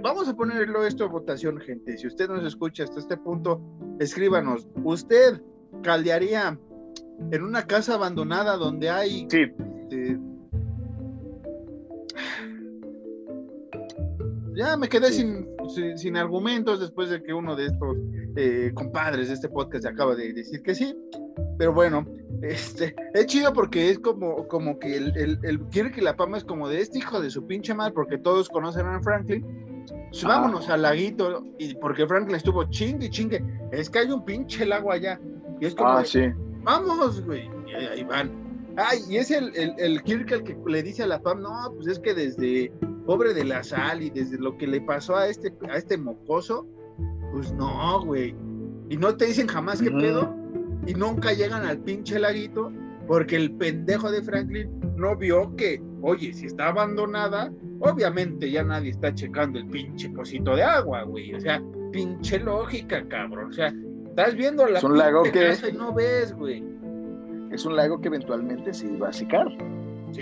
vamos a ponerlo esto a votación, gente. Si usted nos escucha hasta este punto, escríbanos. ¿Usted caldearía en una casa abandonada donde hay Sí. este, ya me quedé Sí. sin, sin, sin argumentos después de que uno de estos eh, compadres de este podcast acaba de decir que sí. Pero bueno, este, es chido porque es como, como que el, el, el quiere que la pama es como de este hijo de su pinche madre, porque todos conocen a Franklin. Pues Ah. vámonos al laguito, y porque Franklin estuvo chingue, chingue. Es que hay un pinche lago allá. Y es como, Ah, de, sí. vamos, güey. Y ahí, van. Ay, y es el, el, el Kirk el que le dice a la Pam, no, pues es que desde pobre de la sal y desde lo que le pasó a este, a este mocoso, pues no, güey. Y no te dicen jamás qué pedo, y nunca llegan al pinche laguito, porque el pendejo de Franklin no vio que, oye, si está abandonada, obviamente ya nadie está checando el pinche cosito de agua, güey. O sea, pinche lógica, cabrón. O sea, estás viendo la Es un lago que- casa y no ves, güey. Es un lago que eventualmente se iba a secar.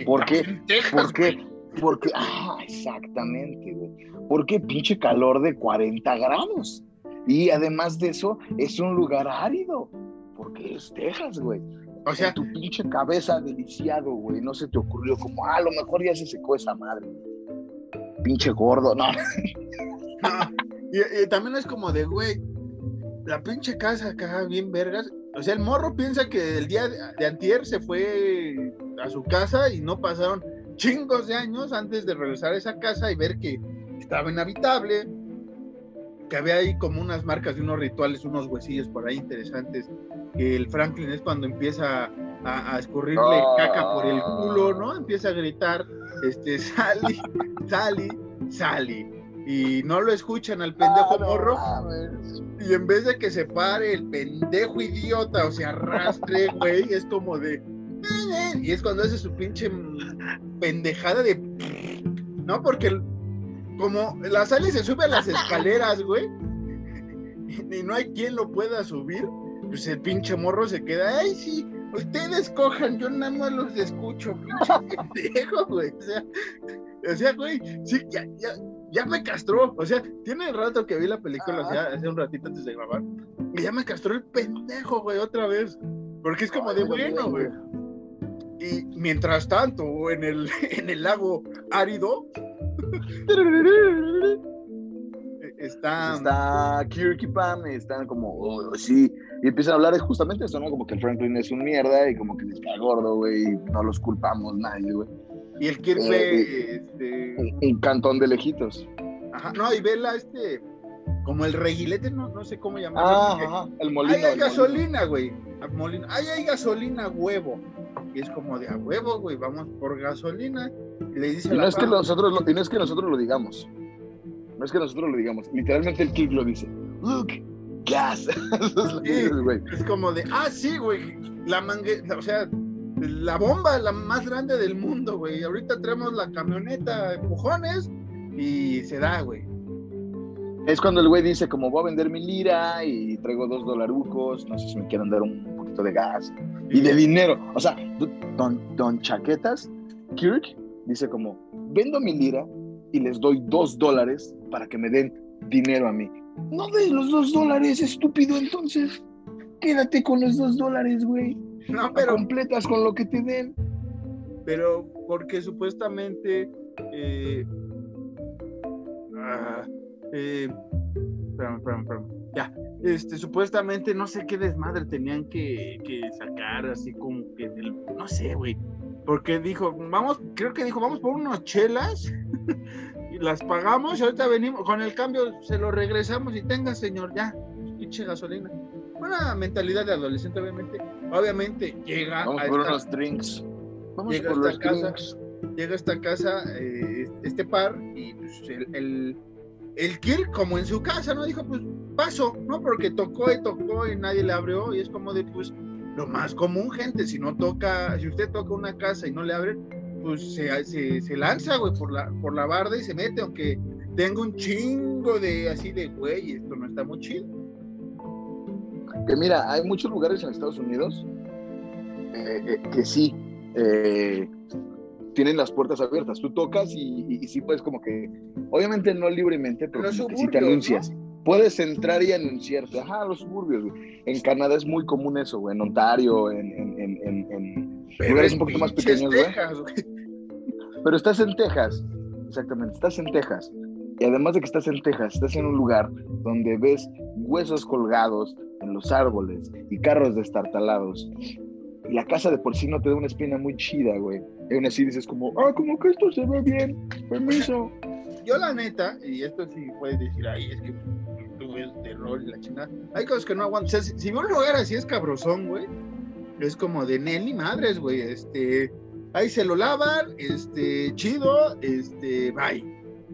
¿Por qué? ¿Por qué? Porque, ah, exactamente, güey. Porque pinche calor de 40 grados. Y además de eso, es un lugar árido. Porque es Texas, güey. O sea, tu pinche cabeza deliciado, güey. No se te ocurrió como, ah, a lo mejor ya se secó esa madre. Pinche gordo, no. [LAUGHS] Y, también es como de, güey, la pinche casa acá, bien vergas. O sea, el morro piensa que el día de antier se fue a su casa y no pasaron chingos de años antes de regresar a esa casa y ver que estaba inhabitable, que había ahí como unas marcas de unos rituales, unos huesillos por ahí interesantes, que el Franklin es cuando empieza a, escurrirle caca por el culo, ¿no? Empieza a gritar, este, [LAUGHS] Sally, Sally, Sally. Y no lo escuchan al pendejo morro. Y en vez de que se pare el pendejo idiota o se arrastre, güey, es como de. Y es cuando hace su pinche pendejada de. ¿No? Porque como la Sally se sube a las escaleras, güey. Y no hay quien lo pueda subir pues el pinche morro se queda, ay, sí, ustedes cojan, yo nada más los escucho, pinche [LAUGHS] pendejo, güey. O sea, o sea, güey, sí, ya, ya, ya me castró. O sea, tiene rato que vi la película, o sea, hace un ratito antes de grabar, y ya me castró el pendejo, güey, otra vez. Porque es como de bueno, güey. Y mientras tanto, en el, [LAUGHS] en el lago árido, [LAUGHS] está, está Kirky Pam, están como, oh, sí, y empiezan a hablar justamente eso, ¿no? Como que el Franklin es un mierda y como que les cae gordo, güey, y no los culpamos nadie, güey. Y el Kirk ve, este... Un, cantón de lejitos. Ajá, no, y ve la, este, como el reguilete, no, no sé cómo llamarlo. Ah, ajá, el molino. Ahí hay gasolina, güey, ahí hay gasolina, huevo. Y es como de a huevo, güey, vamos por gasolina. Y le dice y no, es que nosotros lo, y no es que nosotros lo digamos. No es que nosotros lo digamos. Literalmente el Kirk lo dice. Look, gas. [LAUGHS] es, como de, ah, sí, güey. La mangue, o sea, la bomba, la más grande del mundo, güey. Ahorita traemos la camioneta, empujones, y se da, güey. Es cuando el güey dice, como voy a vender mi lira y traigo dos dolarucos, no sé si me quieren dar un poquito de gas y de dinero. O sea, don, don Chaquetas, Kirk, dice como, vendo mi lira y les doy dos dólares para que me den dinero a mí. No des los dos dólares, estúpido, entonces. Quédate con los dos dólares, güey. No, pero. Completas con lo que te den. Pero porque supuestamente. Eh, ah, eh, Ya. Este, supuestamente no sé qué desmadre tenían que, que sacar, así como que del, no sé, güey. Porque dijo, vamos, creo que dijo, vamos por unos chelas [LAUGHS] las pagamos y ahorita venimos, con el cambio se lo regresamos y tenga, señor, ya, pinche gasolina. Una mentalidad de adolescente, obviamente. Obviamente llega Vamos a por unos drinks. Vamos llega por a esta casa, Llega a esta casa eh, este par y pues, el, el, el Kirk, como en su casa, ¿no? Dijo, pues paso, ¿no? Porque tocó y tocó y nadie le abrió y es como de, pues, lo más común, gente, si no toca, si usted toca una casa y no le abren, pues se, se, lanza, güey, por la, por la barda y se mete, aunque tenga un chingo de así de, güey, esto no está muy chido. Que mira, hay muchos lugares en Estados Unidos eh, eh, que sí eh, tienen las puertas abiertas. Tú tocas y, sí puedes como que, obviamente no libremente, pero, si te anuncias. Puedes entrar y anunciarte, ajá, los suburbios, güey. En Canadá es muy común eso, güey. En Ontario, en, en, en, lugares un poquito más pequeños, güey. Pero estás en Texas, exactamente, estás en Texas. Y además de que estás en Texas, estás en un lugar donde ves huesos colgados en los árboles y carros destartalados. La casa de por sí no te da una espina muy chida, güey. Y aún así dices como, ah, como que esto se ve bien, permiso. Yo la neta, y esto sí puedes decir, ay, es que tú ves terror y la chingada. Hay cosas que no aguanto. O sea, si, si un lugar así es cabrosón, güey, es como de Nelly madres, güey. Este, ahí se lo lavan, este, chido, este, bye.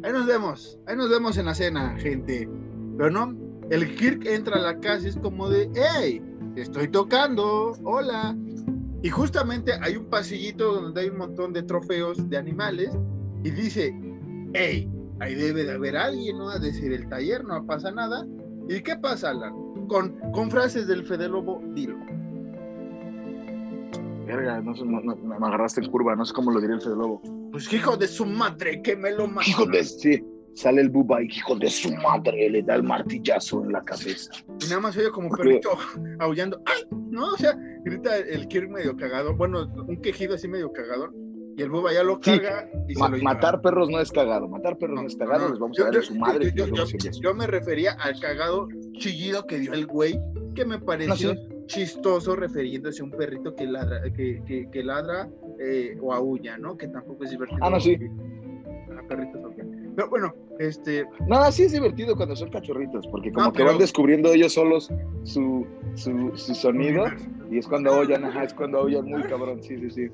Ahí nos vemos, ahí nos vemos en la cena, gente. Pero no, el Kirk entra a la casa y es como de, hey, estoy tocando, hola. Y justamente hay un pasillito donde hay un montón de trofeos de animales y dice, hey, ahí debe de haber alguien, ¿no? Ha de ser el taller, no pasa nada. ¿Y qué pasa, Alan? Con, con frases del Fede Lobo, dilo Verga, no- no- me agarraste en curva, no sé cómo lo diría el Fede Lobo. Pues hijo de su madre, que me lo mató. Hijo de, sí, sale el Buba y hijo de su madre le da el martillazo en la cabeza. Y nada más oye como Ok. perrito [LAUGHS] aullando. ¡Ay! ¿No? O sea, grita el Kirk medio cagado. Bueno, un quejido así medio cagador. Y el Buba ya lo Sí. carga y Ma- se lo lleva. matar perros no es cagado, matar perros no, No, es cagado, no, les vamos yo- a darle yo- su madre. yo- me refería al cagado chillido que dio el güey, que me pareció No, sí. chistoso refiriéndose a un perrito que ladra, que, que, que ladra eh, o aúlla, ¿no? Que tampoco es divertido. Ah, no, sí. A perritos. Pero bueno, este, No, sí es divertido cuando son cachorritos, porque como No, que van descubriendo ellos solos su, su, su sonido y es cuando oyen, ajá, es cuando oyen muy cabrón, sí, sí, sí.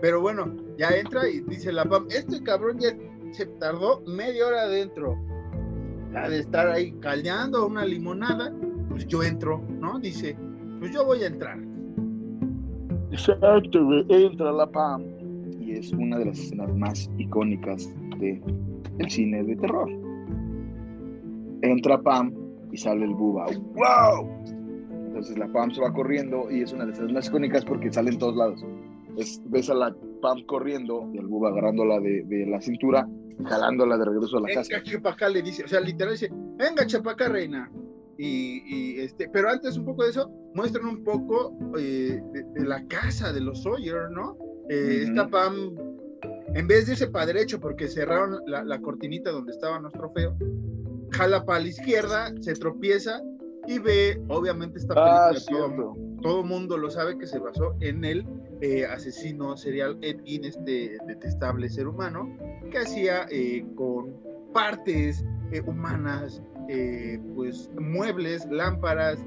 pero bueno, ya entra y dice la PAM, este cabrón ya se tardó media hora adentro. La de estar ahí caldeando una limonada, pues yo entro, ¿no? Dice, pues yo voy a entrar. Exacto. Entra la Pam y es una de las escenas más icónicas de el cine de terror. Entra Pam y sale el Buba. ¡Wow! Entonces la Pam se va corriendo y es una de las escenas más icónicas porque sale en todos lados. Es- ves a la Pam corriendo y al Buba agarrándola de, de la cintura jalándola de regreso a la casa. Venga, chepacá, le dice, o sea, literal dice, venga, chepacá, reina. Y, y, este, pero antes un poco de eso, muestran un poco eh, de, de la casa de los Sawyer, ¿no? Eh. Esta Pam, en vez de irse para derecho, porque cerraron la, la cortinita donde estaba nuestro feo, jala para la izquierda, se tropieza y ve, obviamente, esta película, Ah, todo, cierto. todo mundo lo sabe que se basó en el eh, asesino serial Ed Gein, este detestable ser humano, que hacía eh, con partes eh, humanas, pues muebles, lámparas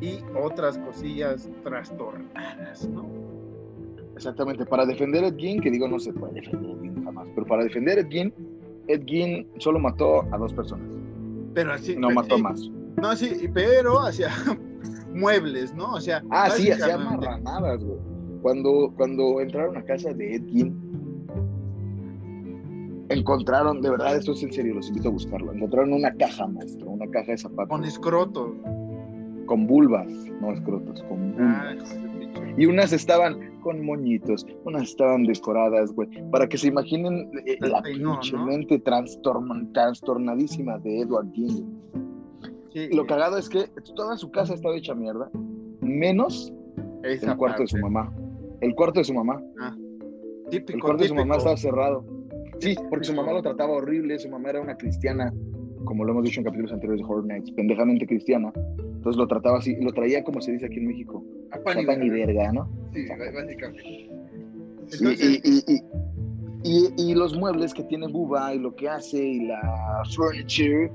y otras cosillas trastornadas, ¿no? Exactamente, para defender a Ed Gein, que digo no se puede defender a Ed Gein jamás, pero para defender a Ed Gein, Ed Gein solo mató a dos personas, Pero así. no pero mató sí, más. No, sí, pero hacía [LAUGHS] muebles, ¿no? O sea. Ah, sí, hacía marranadas, güey. Cuando, cuando entraron a casa de Ed Gein, encontraron, de verdad, esto es en serio, los invito a buscarlo. Encontraron una caja, maestro, una caja de zapatos Con escroto. con vulvas, no escrotos, con Ah, vulvas. pinche. Y unas estaban con moñitos, unas estaban decoradas, güey, para que se imaginen eh, El la pinche ¿no? mente trastorn- trastornadísima de Edward. Sí, Lo cagado es que toda su casa estaba hecha mierda, menos esa el cuarto de su mamá. El cuarto de su mamá. El Típico, cuarto de su mamá estaba cerrado. Sí, porque su mamá lo trataba horrible, su mamá era una cristiana, como lo hemos dicho en capítulos anteriores de Horror Nights, pendejamente cristiana. Entonces lo trataba así, lo traía como se dice aquí en México, A pan y ni verga. ¿no? Sí, básicamente. Y, Entonces, y, y, y- y- y los muebles que tiene Buba y lo que hace y la furniture,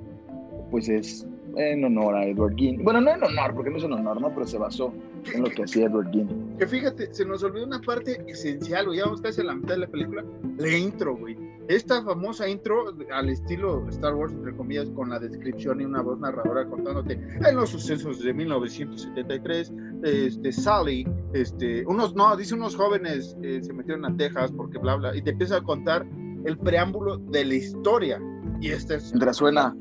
pues es en honor a Edward Gein. Bueno, no en honor, porque no es en honor, ¿no? Pero se basó en lo que hacía Edward Gein. que fíjate, se nos olvidó una parte esencial, güey. Ya vamos casi a la mitad de la película. La intro, güey. Esta famosa intro al estilo Star Wars, entre comillas, con la descripción y una voz narradora contándote en los sucesos de 1973, este, Sally, este, unos, no, dice unos jóvenes eh, se metieron a Texas porque bla, bla, y te empieza a contar el preámbulo de la historia. Y este es suena,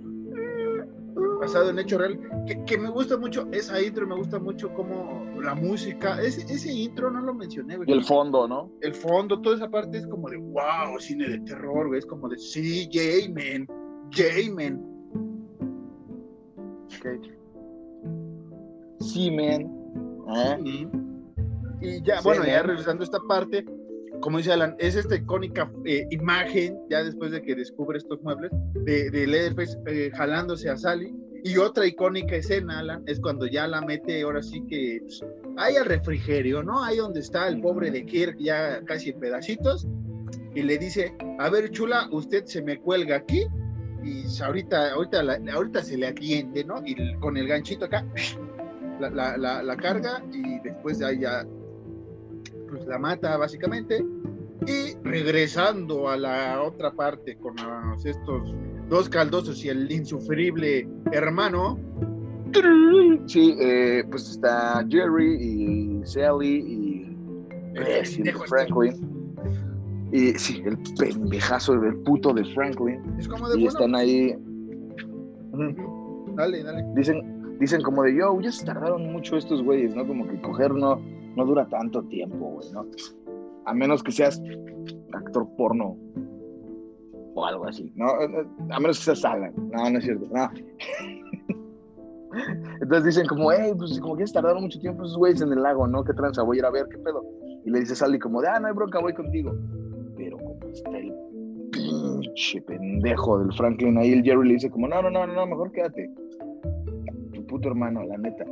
basado en hecho real, que, que me gusta mucho esa intro, me gusta mucho como la música, ese, ese intro no lo mencioné, güey. y el fondo, ¿no? El fondo, toda esa parte es como de wow, cine de terror, güey, es como de sí, J-Man, J-Man. Ok. Sí, man. ¿Eh? Y, y ya, Sí, bueno, ya man. regresando a esta parte, como dice Alan, es esta icónica eh, imagen, ya después de que descubre estos muebles, de, de Leatherface eh, jalándose a Sally. Y otra icónica escena, Alan, es cuando ya la mete, ahora sí que pues, ahí al refrigerio, ¿no? Ahí donde está el pobre de Kirk, ya casi en pedacitos. Y le dice, a ver, chula, usted se me cuelga aquí. Y ahorita, ahorita, ahorita se le atiende, ¿no? Y con el ganchito acá, la, carga y después de ahí ya pues la mata básicamente y regresando a la otra parte con estos dos caldosos y el insufrible hermano Sí, eh, pues está Jerry y Sally y el Eh, este. Franklin. Y sí, el pendejazo del puto de Franklin. es como de Y bueno están ahí. Dale dale Dicen, dicen como de yo, ya se tardaron mucho estos güeyes, ¿no? Como que coger no, no dura tanto tiempo, güey, ¿no? A menos que seas actor porno o algo así, ¿no? A menos que seas Alan. No, no es cierto, no. [LAUGHS] Entonces dicen como, hey, pues como que tardaron mucho tiempo esos güeyes en el lago, ¿no? ¿Qué tranza? Voy a ir a ver, ¿qué pedo? Y le dice Sally como de, ah, no hay bronca, voy contigo. Pero como está el pinche pendejo del Franklin ahí, el Jerry le dice como, no, no, no, no, mejor quédate. Tu puto hermano, la neta.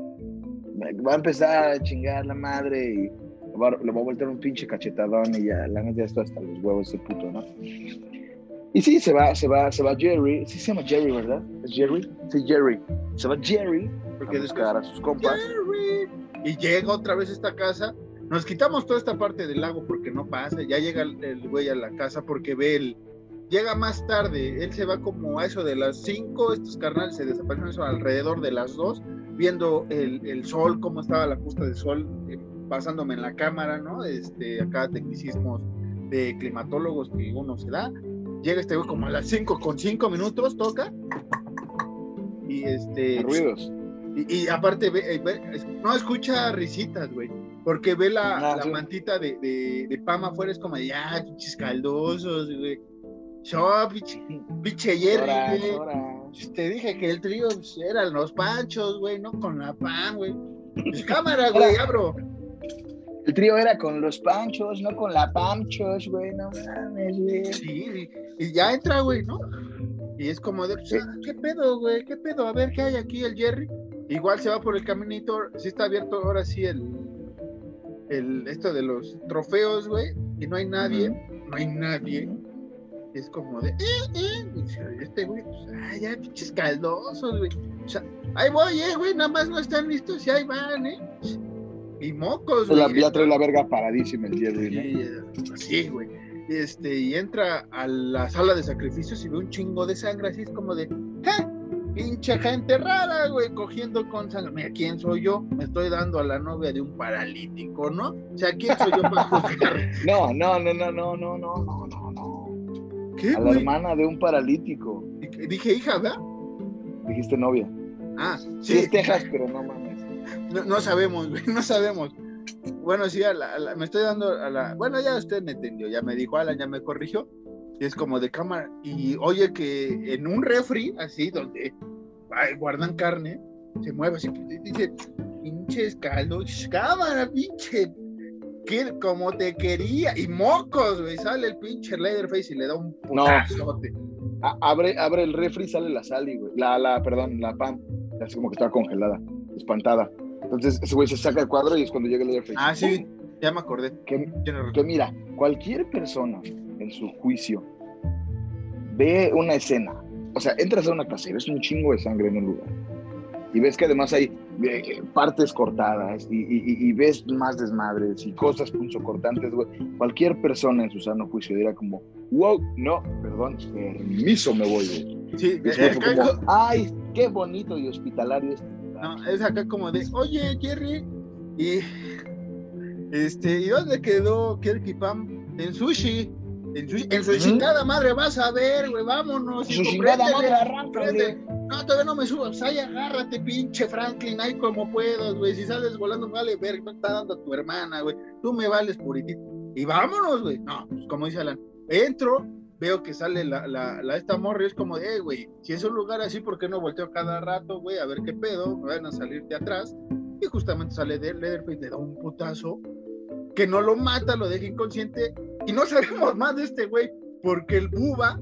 Va a empezar a chingar la madre y le va, a voltear un pinche cachetadón y ya, la neta, esto hasta los huevos ese puto, ¿no? Y sí, se va, se va, se va Jerry. Sí se llama Jerry, ¿verdad? ¿Es Jerry? Sí, Jerry. Se va Jerry porque a buscar a sus compas. Jerry. Y llega otra vez a esta casa. Nos quitamos toda esta parte del lago porque no pasa. Ya llega el, güey a la casa porque ve el. Llega más tarde. Él se va como a eso de las 5. Estos carnales se desaparecen eso alrededor de las 2. Viendo el, el, sol, cómo estaba la puesta de sol, eh, pasándome en la cámara, ¿no? Este, acá tecnicismos de climatólogos que uno se da Llega este güey como a las 5 con 5 minutos, toca. Y este. Ruidos. Y, aparte, ve, no escucha risitas, güey. Porque ve la, ah, mantita de, de, Pam afuera, es como de, ah, pinches caldosos, güey. Yo, pinche, Jerry, güey. Te dije que el trío eran los panchos, güey, no con la Pam, güey. Pues cámara, güey, abro. El trío era con los panchos, no con la panchos, güey, no mames, güey. Sí, y ya entra, güey, ¿no? Y es como de, ah, ¿qué pedo, güey? ¿Qué pedo? A ver, ¿qué hay aquí el Jerry? Igual se va por el caminito, sí está abierto ahora sí el, el esto de los trofeos, güey, y no hay nadie, no hay nadie. es como de, eh, eh, este güey, pues, ay, ya pinches caldosos, güey. O sea, ahí voy, eh, güey, nada más no están listos y ahí van, eh. Y mocos, güey. Ya trae la verga paradísima el Jerry, ¿no? Sí, güey. Este, y entra a la sala de sacrificios y ve un chingo de sangre, así es como de, ¡ja! Pinche gente rara, güey, cogiendo con sangre. Mira, ¿quién soy yo? Me estoy dando a la novia de un paralítico, ¿no? O sea, ¿quién soy yo para juzgar? [LAUGHS] No, no, no, no, no, no, no, no, no, no. ¿Qué, a la hermana de un paralítico. Dije hija, ¿verdad? Dijiste novia. Ah, sí. Sí es Texas, pero no mames. No, sabemos, no sabemos. Bueno, sí, me estoy dando a la. Bueno, ya usted me entendió, ya me dijo Alan, ya me corrigió. Y es como de cámara. Y oye, que en un refri, así, donde guardan carne, se mueve así, dice, pinches caldos, cámara, pinche. Que, como te quería, y mocos, güey, sale el pinche Leatherface y le da un putazote. abre, abre el refri y sale la sal, güey. La, la, perdón, la pan. Así como que está congelada espantada. Entonces ese güey se saca el cuadro y es cuando llega el Leatherface. Ah, sí, ya me acordé. Que, que mira, cualquier persona en su juicio ve una escena, o sea, entras a una casa y ves un chingo de sangre en un lugar y ves que además hay eh, partes cortadas y, ves más desmadres y cosas punzocortantes, güey. Cualquier persona en su sano juicio dirá como, wow, no, perdón, permiso me voy, güey. Sí, es como, ay, qué bonito y hospitalario este no, es acá como de, oye, Jerry, y este, ¿y dónde quedó Kirky Pam? En sushi. En, sushi, en su chingada madre, vas a ver, güey, vámonos. Su chingada madre, arráncale. No, todavía no me subas. Ay, agárrate, pinche Franklin, ay, como puedas, güey. Si sales volando, vale ver, no está dando a tu hermana, güey. Tú me vales puritito. Y vámonos, güey. No, pues como dice Alan, entro, veo que sale la, la, esta morra es como de, güey, si es un lugar así, ¿por qué no volteo cada rato, güey, a ver qué pedo? Me van a salir de atrás. Y justamente sale de Leatherface, le da un putazo que no lo mata, lo deja inconsciente. Y no sabemos más de este güey, porque el buba,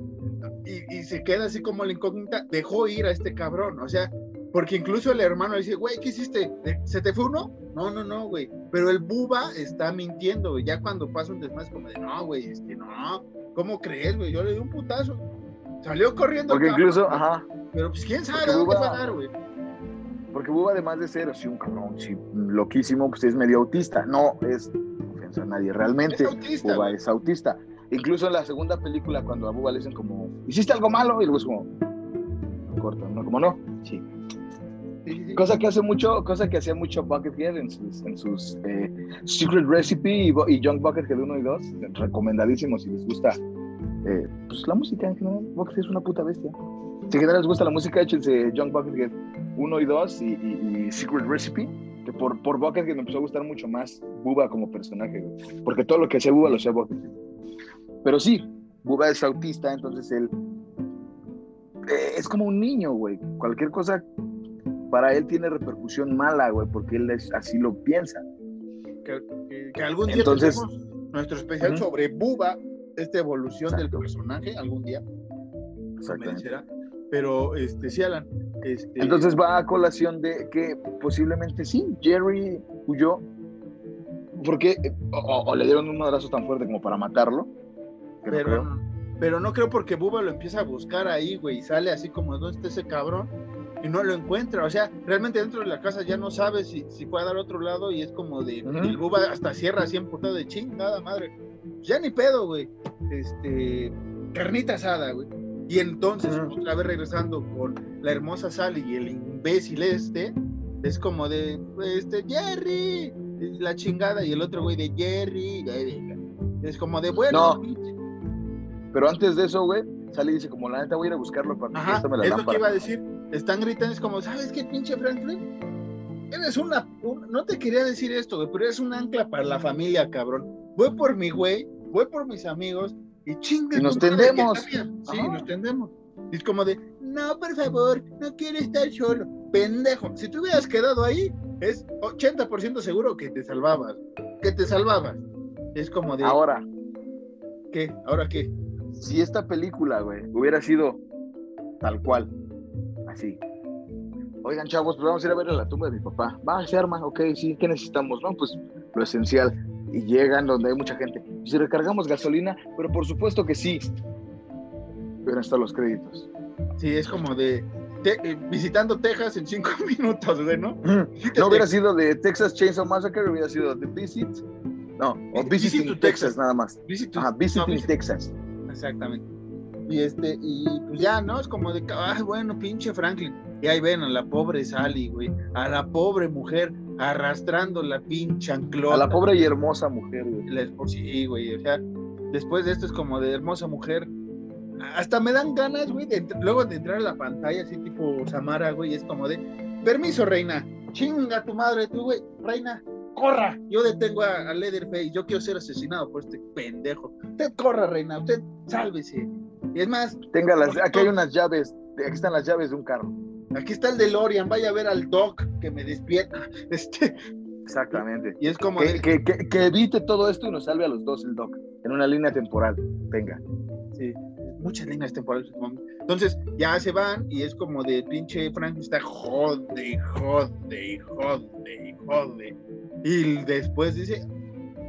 y, y se queda así como la incógnita, dejó ir a este cabrón. O sea, porque incluso el hermano le dice, güey, ¿qué hiciste? ¿Se te fue uno? No, no, no, güey. Pero el buba está mintiendo, güey. Ya cuando pasa un desmadre, como de, no, güey, este, no, ¿Cómo crees, güey? Yo le di un putazo. Salió corriendo. Porque incluso, ajá. Pero pues quién sabe dónde va a dar, güey. Porque Buba, además de ser así un cabrón, sí, loquísimo, pues es medio autista. No es ofensa a nadie. Realmente, es autista, Buba es autista. Incluso en la segunda película, cuando a Buba le dicen como, ¿hiciste algo malo? Y luego es como, corta, ¿no? Como no, sí. Cosa que hace mucho, cosa que hacía mucho Buckethead en sus, en sus eh, Secret Recipe y, y Young Buckethead 1 y 2, recomendadísimos si les gusta eh, pues la música en general. Buckethead es una puta bestia. Si en general les gusta la música, échense Young Buckethead 1 y 2 y, Secret Recipe que por, por Buckethead me empezó a gustar mucho más Buba como personaje. Porque todo lo que hacía Buba lo hacía Buckethead. Pero sí, Buba es autista, entonces él eh, es como un niño, güey. Cualquier cosa para él tiene repercusión mala, güey, porque él es, así lo piensa. Que, que- que algún día Entonces- nuestro especial sobre Buba, esta evolución del personaje, algún día. Convencerá. Pero, este, sí, Alan. Este, Entonces va a colación de que posiblemente sí, Jerry huyó. Porque eh, o, o- le dieron un madrazo tan fuerte como para matarlo. pero, creo. pero no creo porque Buba lo empieza a buscar ahí, güey, y sale así como, ¿dónde está ese cabrón? Y no lo encuentra. O sea, realmente dentro de la casa ya no sabe si, si a dar otro lado y es como de. Ujú. El Buba hasta cierra así emputado de chingada madre. Ya ni pedo, güey. Este. Carnita asada, güey. Y entonces, Ujú. otra vez regresando con la hermosa Sally y el imbécil este, es como de, este, Jerry, la chingada, y el otro güey de Jerry, es como de, bueno, No. Pero antes de eso, güey, sale y dice, como la neta voy a ir a buscarlo para Ajá, préstame la es lo que iba a decir. Están gritando, es como, ¿sabes qué, pinche Franklin? Eres una, un- no te quería decir esto, güey, pero eres un ancla para la familia, cabrón. Voy por mi güey, voy por mis amigos y chingue Y nos tendemos. Sí, Ajá. nos tendemos. Y es como de, no, por favor, no quiero estar solo. Pendejo, si te hubieras quedado ahí, es 80% seguro que te salvabas. Que te salvabas. Es como de, Ahora, ¿qué? ¿Ahora qué? si esta película, güey, hubiera sido tal cual, así. Oigan, chavos, pues vamos a ir a ver a la tumba de mi papá. Va, se arma, ok, sí, ¿qué necesitamos? No, pues lo esencial. Y llegan donde hay mucha gente. Si recargamos gasolina, pero por supuesto que sí. Hubieran estado los créditos. Sí, es como de te- eh, visitando Texas en cinco [LAUGHS] minutos, güey, ¿no? No hubiera sido de Texas Chainsaw Massacre, hubiera sido The Visit. No, o Visit Visiting to Texas, Texas. nada más. Visit- Ajá, no, Visiting visit- Texas. Exactamente. Y este, y pues ya, ¿no? Es como de, ay, bueno, pinche Franklin. Y ahí ven a la pobre Sally, güey, a la pobre mujer arrastrando la pinche anclota. A la pobre y hermosa mujer, güey. La esposa, sí, güey, o sea, después de esto es como de hermosa mujer. Hasta me dan ganas, güey, de luego de entrar a la pantalla, así tipo Samara, güey, es como de, permiso, reina, chinga tu madre, tú, güey, reina, corra, yo detengo a, a Leatherface, yo quiero ser asesinado por este pendejo. Usted corra, reina, usted sálvese. Y es más, Tenga las, aquí hay unas llaves, aquí están las llaves de un carro. aquí está el DeLorean, vaya a ver al Doc que me despierta. [LAUGHS] Este, Exactamente. y es como Que, de, que- que- que evite todo esto y nos salve a los dos el Doc, en una línea temporal. Venga. Sí, muchas líneas temporales. Entonces ya se van y es como de pinche Frank está jode, jode, jode, jode. Y después dice,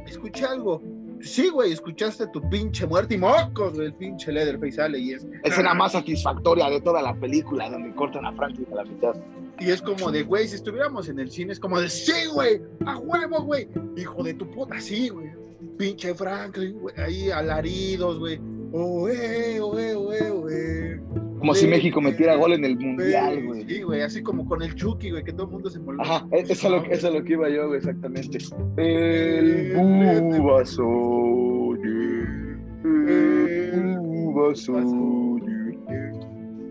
escuché algo. Sí, güey, escuchaste tu pinche muerte y mocos, güey, el pinche Leatherface sale y es, Escena más satisfactoria de toda la película, donde cortan a Franklin a la mitad. y es como de, güey, si estuviéramos en el cine, es como de, sí, güey, a huevo, güey, hijo de tu puta, sí, güey. Pinche Franklin, güey, ahí alaridos, güey. Oe, oe, oe, oe. Como si Sí, México metiera sí, gol en el mundial, güey. Sí, güey, así como con el Chucky, güey, que todo el mundo se envolvió. Ajá, e- eso es, lo, eso es lo que iba yo, güey, exactamente. El Bubas, oye. El Bubas, oye.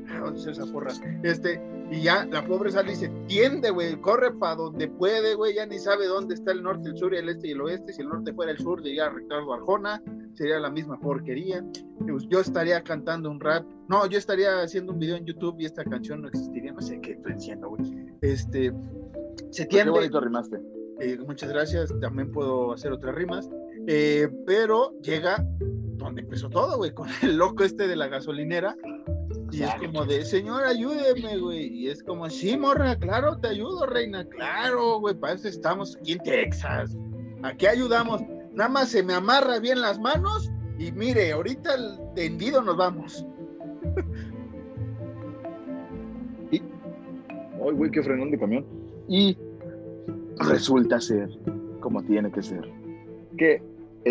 Ah, ¿dónde está esa porra? Este, y ya la pobre Sally se tiende, güey, corre para donde puede, güey, ya ni sabe dónde está el norte, el sur, el este y el oeste. Si el norte fuera el sur, diría Ricardo Arjona, sería la misma porquería. Pues, Yo estaría cantando un rap, no, yo estaría haciendo un video en YouTube y esta canción no existiría, no sé qué estoy diciendo, güey. Este, se Qué tiende. bonito rimaste. Eh, muchas gracias, también puedo hacer otras rimas, Eh, pero llega donde empezó todo, güey, con el loco este de la gasolinera, y es como de, señor, ayúdeme, güey, y es como, sí, morra, claro, te ayudo, reina, claro, güey, para eso estamos aquí en Texas, aquí ayudamos, nada más se me amarra bien las manos, y mire, ahorita el tendido nos vamos. [LAUGHS] Ay, güey, qué frenón de camión. Y resulta ser como tiene que ser. Que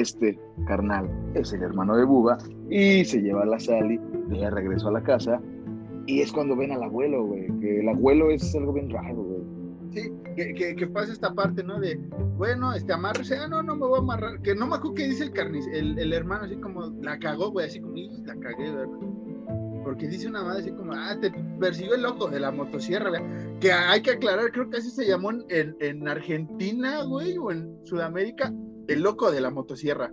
este carnal es el hermano de Buba y se lleva a la Sally de regreso a la casa. Y es cuando ven al abuelo, güey. Que el abuelo es algo bien raro, güey. Sí, que, que, que pasa esta parte, ¿no? De, bueno, este amarrarse, ah, no, no me voy a amarrar. Que no me acuerdo qué dice el carniz, el, el hermano, así como, la cagó, güey, así como, "Ih, la cagué, güey. porque dice una madre así como, ah, te persiguió el loco de la motosierra, güey. Que hay que aclarar, creo que así se llamó en, en Argentina, güey, o en Sudamérica, el loco de la motosierra.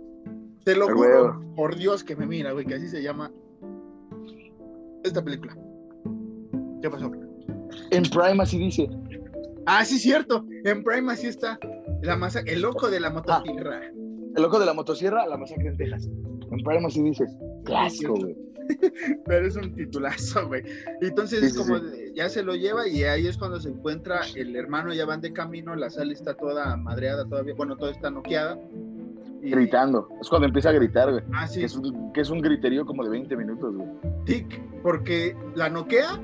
Te lo juro, por Dios que me mira, güey, que así se llama esta película. ¿Qué pasó? En Prime así dice. Ah, sí, cierto. En Prime así está. La masa el loco de la motosierra. el loco de la motosierra, la masacre en Texas. En Prime así dices. Clásico, güey. [LAUGHS] Pero es un titulazo, güey. Entonces es como ya se lo lleva y ahí es cuando se encuentra el hermano, ya van de camino, la sala está toda madreada todavía, bueno, todo está noqueada Gritando. Es cuando empieza a gritar, güey. Ah, sí. Que es, un, que es un griterío como de 20 minutos, güey. Tic, porque la noquea,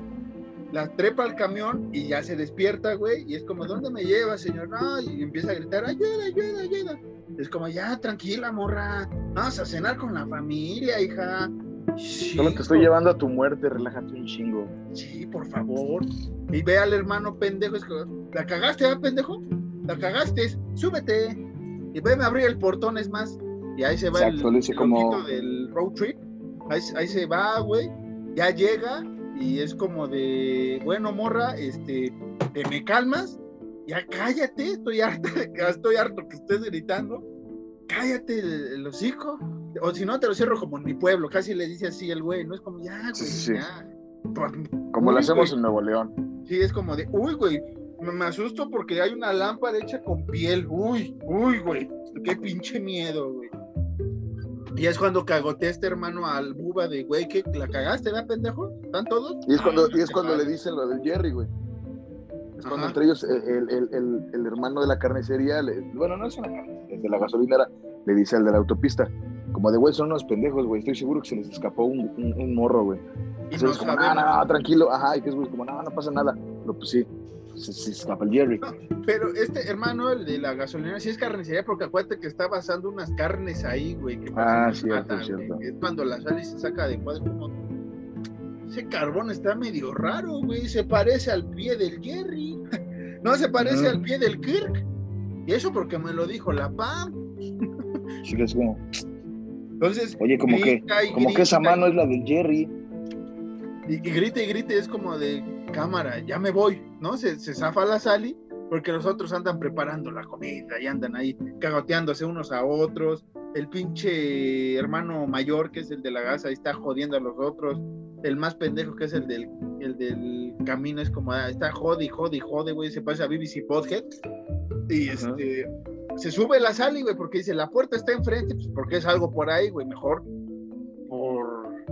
la trepa al camión y ya se despierta, güey. Y es como, ¿dónde me lleva, señor? No, y empieza a gritar, ayuda, ayuda, ayuda. Es como, ya, tranquila, morra. Vamos a cenar con la familia, hija. Solo te estoy llevando a tu muerte, relájate un chingo. Sí, por favor. Y ve al hermano pendejo, es que, ¿la cagaste, ¿eh, pendejo? ¿La cagaste? Súbete y ven a abrir el portón, es más. Y ahí se va el, como... del road trip. Ahí, se va, güey. Ya llega y es como de, bueno, morra, este, te me calmas, ya cállate, estoy harto, estoy harto que estés gritando, cállate el, hocico, o si no te lo cierro como en mi pueblo, casi le dice así el güey, no es como, ya, güey, ya. Como lo hacemos en Nuevo León. Sí, es como de, uy, güey, me asusto porque hay una lámpara hecha con piel. Uy, uy, güey. Qué pinche miedo, güey. Y es cuando cagotea este hermano al buba de, güey, que la cagaste, ¿verdad, pendejo? ¿Están todos? Y es cuando, y es cuando le dicen lo del Jerry, güey. Es cuando entre ellos el, el, el, el, hermano de la carnicería, bueno, no es una carnicería, de la gasolinera, le dice al de la autopista, como de, güey, son unos pendejos, güey, estoy seguro que se les escapó un, un, morro, güey. Y no como, no, no, tranquilo, ajá, y que es, güey, como, no, no pasa nada. Pero pues sí, se, escapa el Jerry. pero este hermano, el de la gasolinera, sí es carnicería, porque acuérdate que está basando unas carnes ahí, güey. ah, cierto, cierto. Es cuando la sale y se saca de cuadro. Ese carbón está medio raro, güey. Se parece al pie del Jerry. [LAUGHS] no se parece al pie del Kirk. Y eso porque me lo dijo la Pam. sí, que es como. Entonces. Oye, como que, como que esa mano es la del Jerry. Y, y grite y grite, es como de cámara, ya me voy, ¿no? Se, se zafa la Sally porque los otros andan preparando la comida y andan ahí cagoteándose unos a otros. El pinche hermano mayor, que es el de la gasa, ahí está jodiendo a los otros. El más pendejo, que es el del, el del camino, es como, ah, está jode, jode, jode, güey, se pasa a BBC Podhead. Y este, se sube la Sally, güey, porque dice, la puerta está enfrente, pues porque es algo por ahí, güey, mejor por,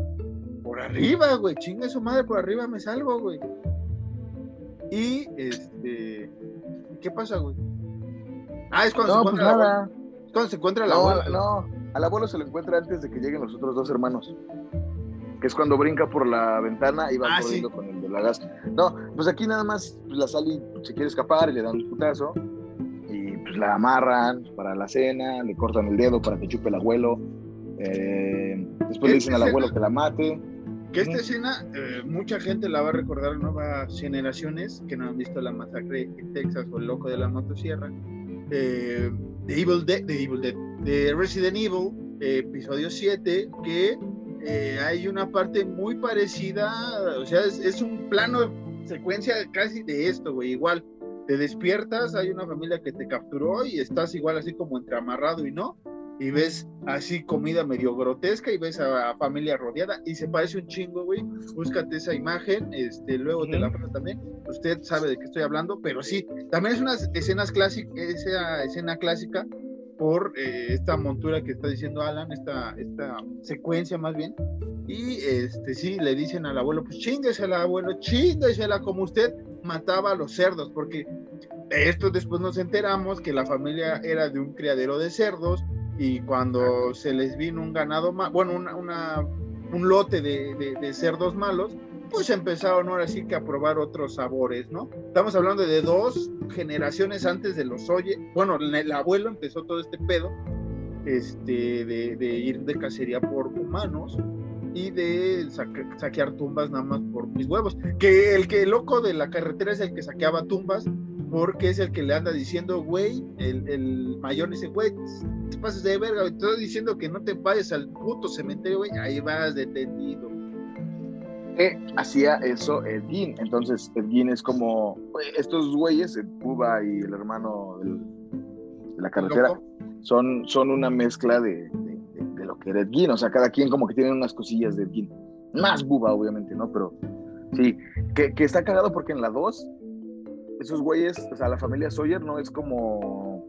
por arriba, güey, chingue su madre, por arriba me salgo, güey. Y este, ¿qué pasa, güey? Ah, es cuando se pues la cuando se encuentra la abuela. No, al abuelo se lo encuentra antes de que lleguen los otros dos hermanos. Que es cuando brinca por la ventana y va ah, corriendo con el de la gas. No, pues aquí nada más pues, la Sally se quiere escapar y le dan un putazo. Y pues la amarran para la cena, le cortan el dedo para que chupe el abuelo. Eh, después le dicen al abuelo que la mate. Que esta escena, eh, mucha gente la va a recordar, nuevas generaciones que no han visto la masacre en Texas o el loco de la motosierra. Eh, de Evil Dead, de Evil Dead, de Resident Evil, episodio 7, que eh, hay una parte muy parecida, o sea, es, es un plano, secuencia casi de esto, güey, igual. Te despiertas, hay una familia que te capturó y estás igual así como entre amarrado y no, y ves así comida medio grotesca y ves a, familia rodeada y se parece un chingo, güey. Búscate esa imagen, este, luego te la paso también. Usted sabe de qué estoy hablando, pero sí, también es una escenas clásicas, esa escena clásica por eh, esta montura que está diciendo Alan, esta, esta secuencia más bien. Y este sí, le dicen al abuelo, pues al abuelo, chinguesela como usted mataba a los cerdos, porque esto después nos enteramos que la familia era de un criadero de cerdos y cuando se les vino un ganado, bueno, una, un lote de, cerdos malos, pues empezaron ahora sí que a probar otros sabores, ¿no? Estamos hablando de dos generaciones antes de los Oye, bueno, el abuelo empezó todo este pedo, este, de, ir de cacería por humanos y de saquear tumbas nada más por mis huevos. Que el que loco de la carretera es el que saqueaba tumbas porque es el que le anda diciendo, güey, el, el mayor dice, güey, te pases de verga, te estoy diciendo que no te vayas al puto cementerio, güey, ahí vas detenido. hacía eso Ed Gein. Entonces, Ed Gein es como estos güeyes, el Cuba y el hermano de la carretera, son, son una mezcla de, lo que era Ed Gein. O sea, cada quien como que tiene unas cosillas de Ed Gein. Más Buba, obviamente, ¿no? Pero sí, que, que está cagado porque en la 2, esos güeyes, o sea, la familia Sawyer no es como.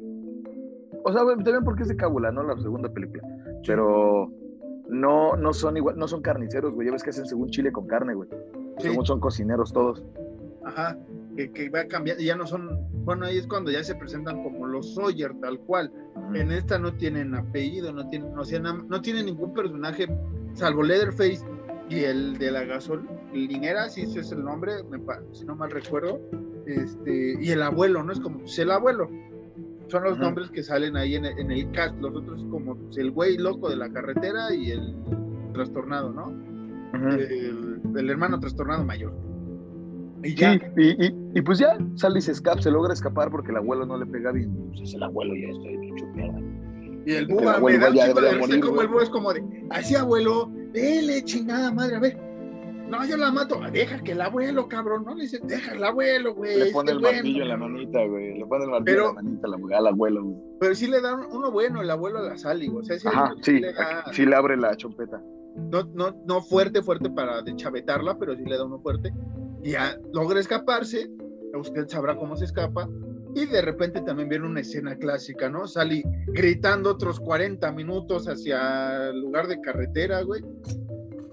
O sea, también porque es de Cábula, ¿no? La segunda película. Pero no, no son igual, no son carniceros, güey. Ya ves que hacen según chile con carne, güey. Según son cocineros todos. Ajá, que, que va cambiando, ya no son, bueno, ahí es cuando ya se presentan como los Sawyer, tal cual. En esta no tienen apellido, no tienen, no, no tienen ningún personaje, salvo Leatherface y el de la gasolinera, si ese es el nombre, si no mal recuerdo, este, y el abuelo, ¿no? Es como pues, el abuelo. Son los nombres que salen ahí en, el cast. Los otros como pues, el güey loco de la carretera y el trastornado, ¿no? el, hermano trastornado mayor. Y ya. y, pues ya sale y se escapa, se logra escapar porque el abuelo no le pega bien. Pues es el abuelo ya está hecho mierda. Y el búho me da un como el búho es como de, así abuelo, dele chingada madre, a ver, no, yo la mato. Deja que el abuelo, cabrón, ¿no? Le dice, deja el abuelo, güey. Le pone el martillo en la manita, güey. Le pone el martillo en la manita al abuelo, güey. Pero sí le da uno bueno, el abuelo a la Sally, güey. O sea, sí, Ajá, sí, le sí le abre la chompeta. No, no, no fuerte, fuerte para deschavetarla, pero sí le da uno fuerte. Y ya logra escaparse. Usted sabrá cómo se escapa. Y de repente también viene una escena clásica, ¿no? Sally gritando otros 40 minutos hacia el lugar de carretera, güey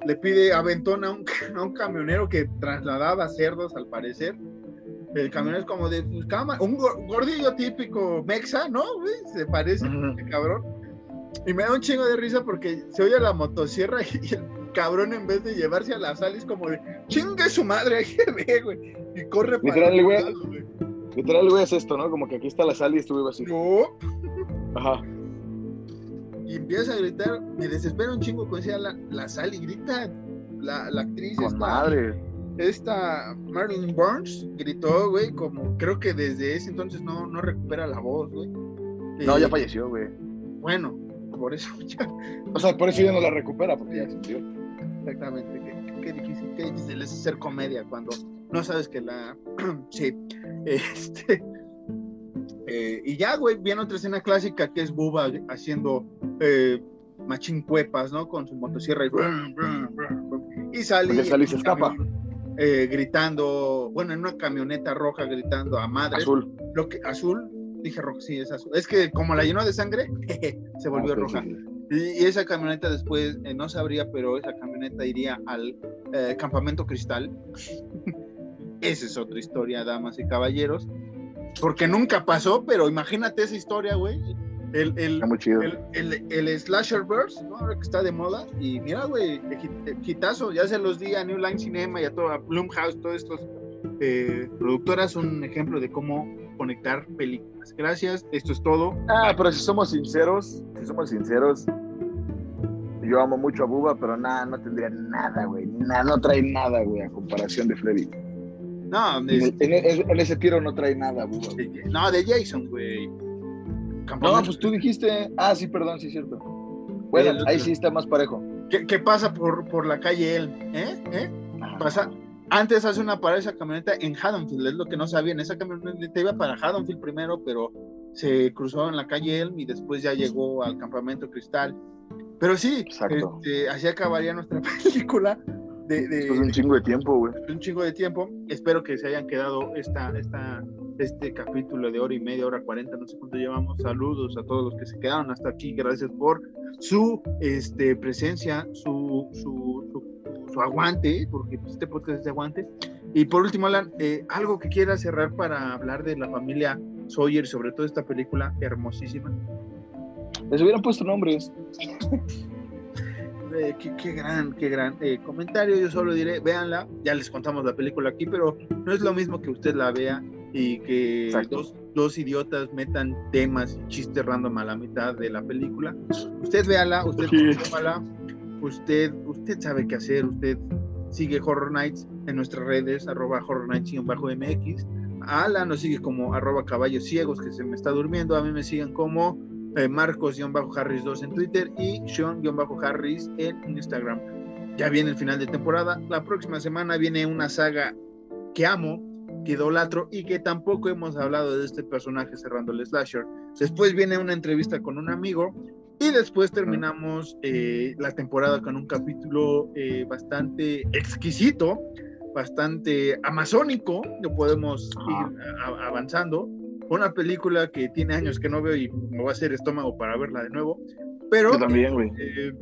le pide aventón a un, [LAUGHS] a un camionero que trasladaba cerdos al parecer. El camionero es como de pues, cama, un gordillo típico mexa, ¿no? Se parece, cabrón. Y me da un chingo de risa porque se oye la motosierra [LAUGHS] y, el cabrón en vez de llevarse a la sal es como de chingue su madre, [LAUGHS] ve, güey. Y corre para Literal, güey. Literal, güey, es esto, ¿no? Como que aquí está la sal y estuve así. No. Ajá y empieza a gritar, me desespera un chingo cuando decía la, la sal y grita la, la actriz. esta, madre. Esta Marilyn Burns gritó, güey, como creo que desde ese entonces no, no recupera la voz, güey. No, ya falleció, güey. Bueno, por eso [LAUGHS] ya. O sea, por eso ya no la recupera, porque ya sintió. Exactamente, qué, qué, difícil, qué difícil es hacer comedia cuando no sabes que la. [CLEARS THROAT] sí. Este. Eh, y ya, güey, viene otra escena clásica que es Buba haciendo eh, machincuepas, ¿no? Con su motosierra y, y sale. y se escapa. Eh, gritando, bueno, en una camioneta roja gritando a madre. Azul. Lo que, azul, dije rojo, sí, es azul. Es que como la llenó de sangre, [LAUGHS] se volvió roja. Y, esa camioneta después, no sabría, pero esa camioneta iría al campamento cristal. [LAUGHS] esa es otra historia, damas y caballeros porque nunca pasó, pero imagínate esa historia, güey. El, el, el, el, Slasher Verse, ¿no? Ahora que está de moda. Y mira, güey, quitazo, ya se los di a New Line Cinema y a toda Bloomhouse, todos estos eh, productoras, un ejemplo de cómo conectar películas. Gracias, esto es todo. Ah, pero si somos sinceros, si somos sinceros, yo amo mucho a Buba, pero nada, no tendría nada, güey. Nada, no trae nada, güey, a comparación de Freddy. No, en, ese tiro no trae nada. No, de Jason, güey. No, pues tú dijiste. Ah, sí, perdón, sí es cierto. Bueno, ahí sí está más parejo. ¿Qué, pasa por, por la calle él? ¿Eh? ¿Eh? Pasa. Antes hace una parada esa camioneta en Haddonfield, es lo que no sabían. Esa camioneta iba para Haddonfield primero, pero se cruzó en la calle Elm y después ya llegó al campamento Cristal. Pero sí, este, así acabaría nuestra [LAUGHS] película de, un chingo de tiempo, güey. Un chingo de tiempo. Espero que se hayan quedado esta, esta, este capítulo de hora y media, hora cuarenta, no sé cuánto llevamos. Saludos a todos los que se quedaron hasta aquí. Gracias por su este, presencia, su, su, su, aguante, porque pues, este podcast es de aguante. Y por último, Alan, eh, algo que quiera cerrar para hablar de la familia Sawyer, sobre todo esta película hermosísima. Les hubieran puesto nombres. Eh, qué, gran, qué gran eh, comentario. Yo solo diré, véanla, ya les contamos la película aquí, pero no es lo mismo que usted la vea y que dos, dos, idiotas metan temas y chistes random a la mitad de la película. Usted véala, usted usted, usted sabe qué hacer, usted sigue Horror Nights en nuestras redes, arroba Horror Nights-mx. Ala nos sigue como arroba caballos ciegos que se me está durmiendo, a mí me siguen como eh, Marcos-Harris2 en Twitter y Sean-Harris en Instagram. ya viene el final de temporada. La próxima semana viene una saga que amo, que idolatro y que tampoco hemos hablado de este personaje cerrando el slasher. Después viene una entrevista con un amigo y después terminamos eh, la temporada con un capítulo eh, bastante exquisito, bastante amazónico, que podemos ir avanzando. Una película que tiene años que no veo y me va a hacer estómago para verla de nuevo. Pero Yo también, güey. eh,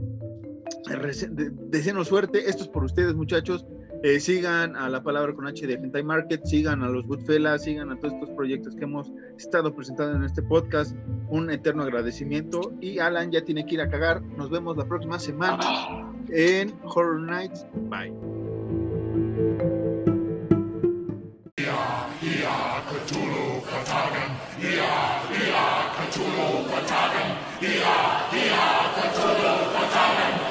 suerte. Esto es por ustedes, muchachos. Eh, sigan a la palabra con H de Hentai Market, sigan a los Goodfellas, sigan a todos estos proyectos que hemos estado presentando en este podcast. Un eterno agradecimiento. Y Alan ya tiene que ir a cagar. Nos vemos la próxima semana en Horror Nights. Bye. Cthulhu Vertagen, ja, ja, Cthulhu Vertagen, ja, ja, Cthulhu Vertagen.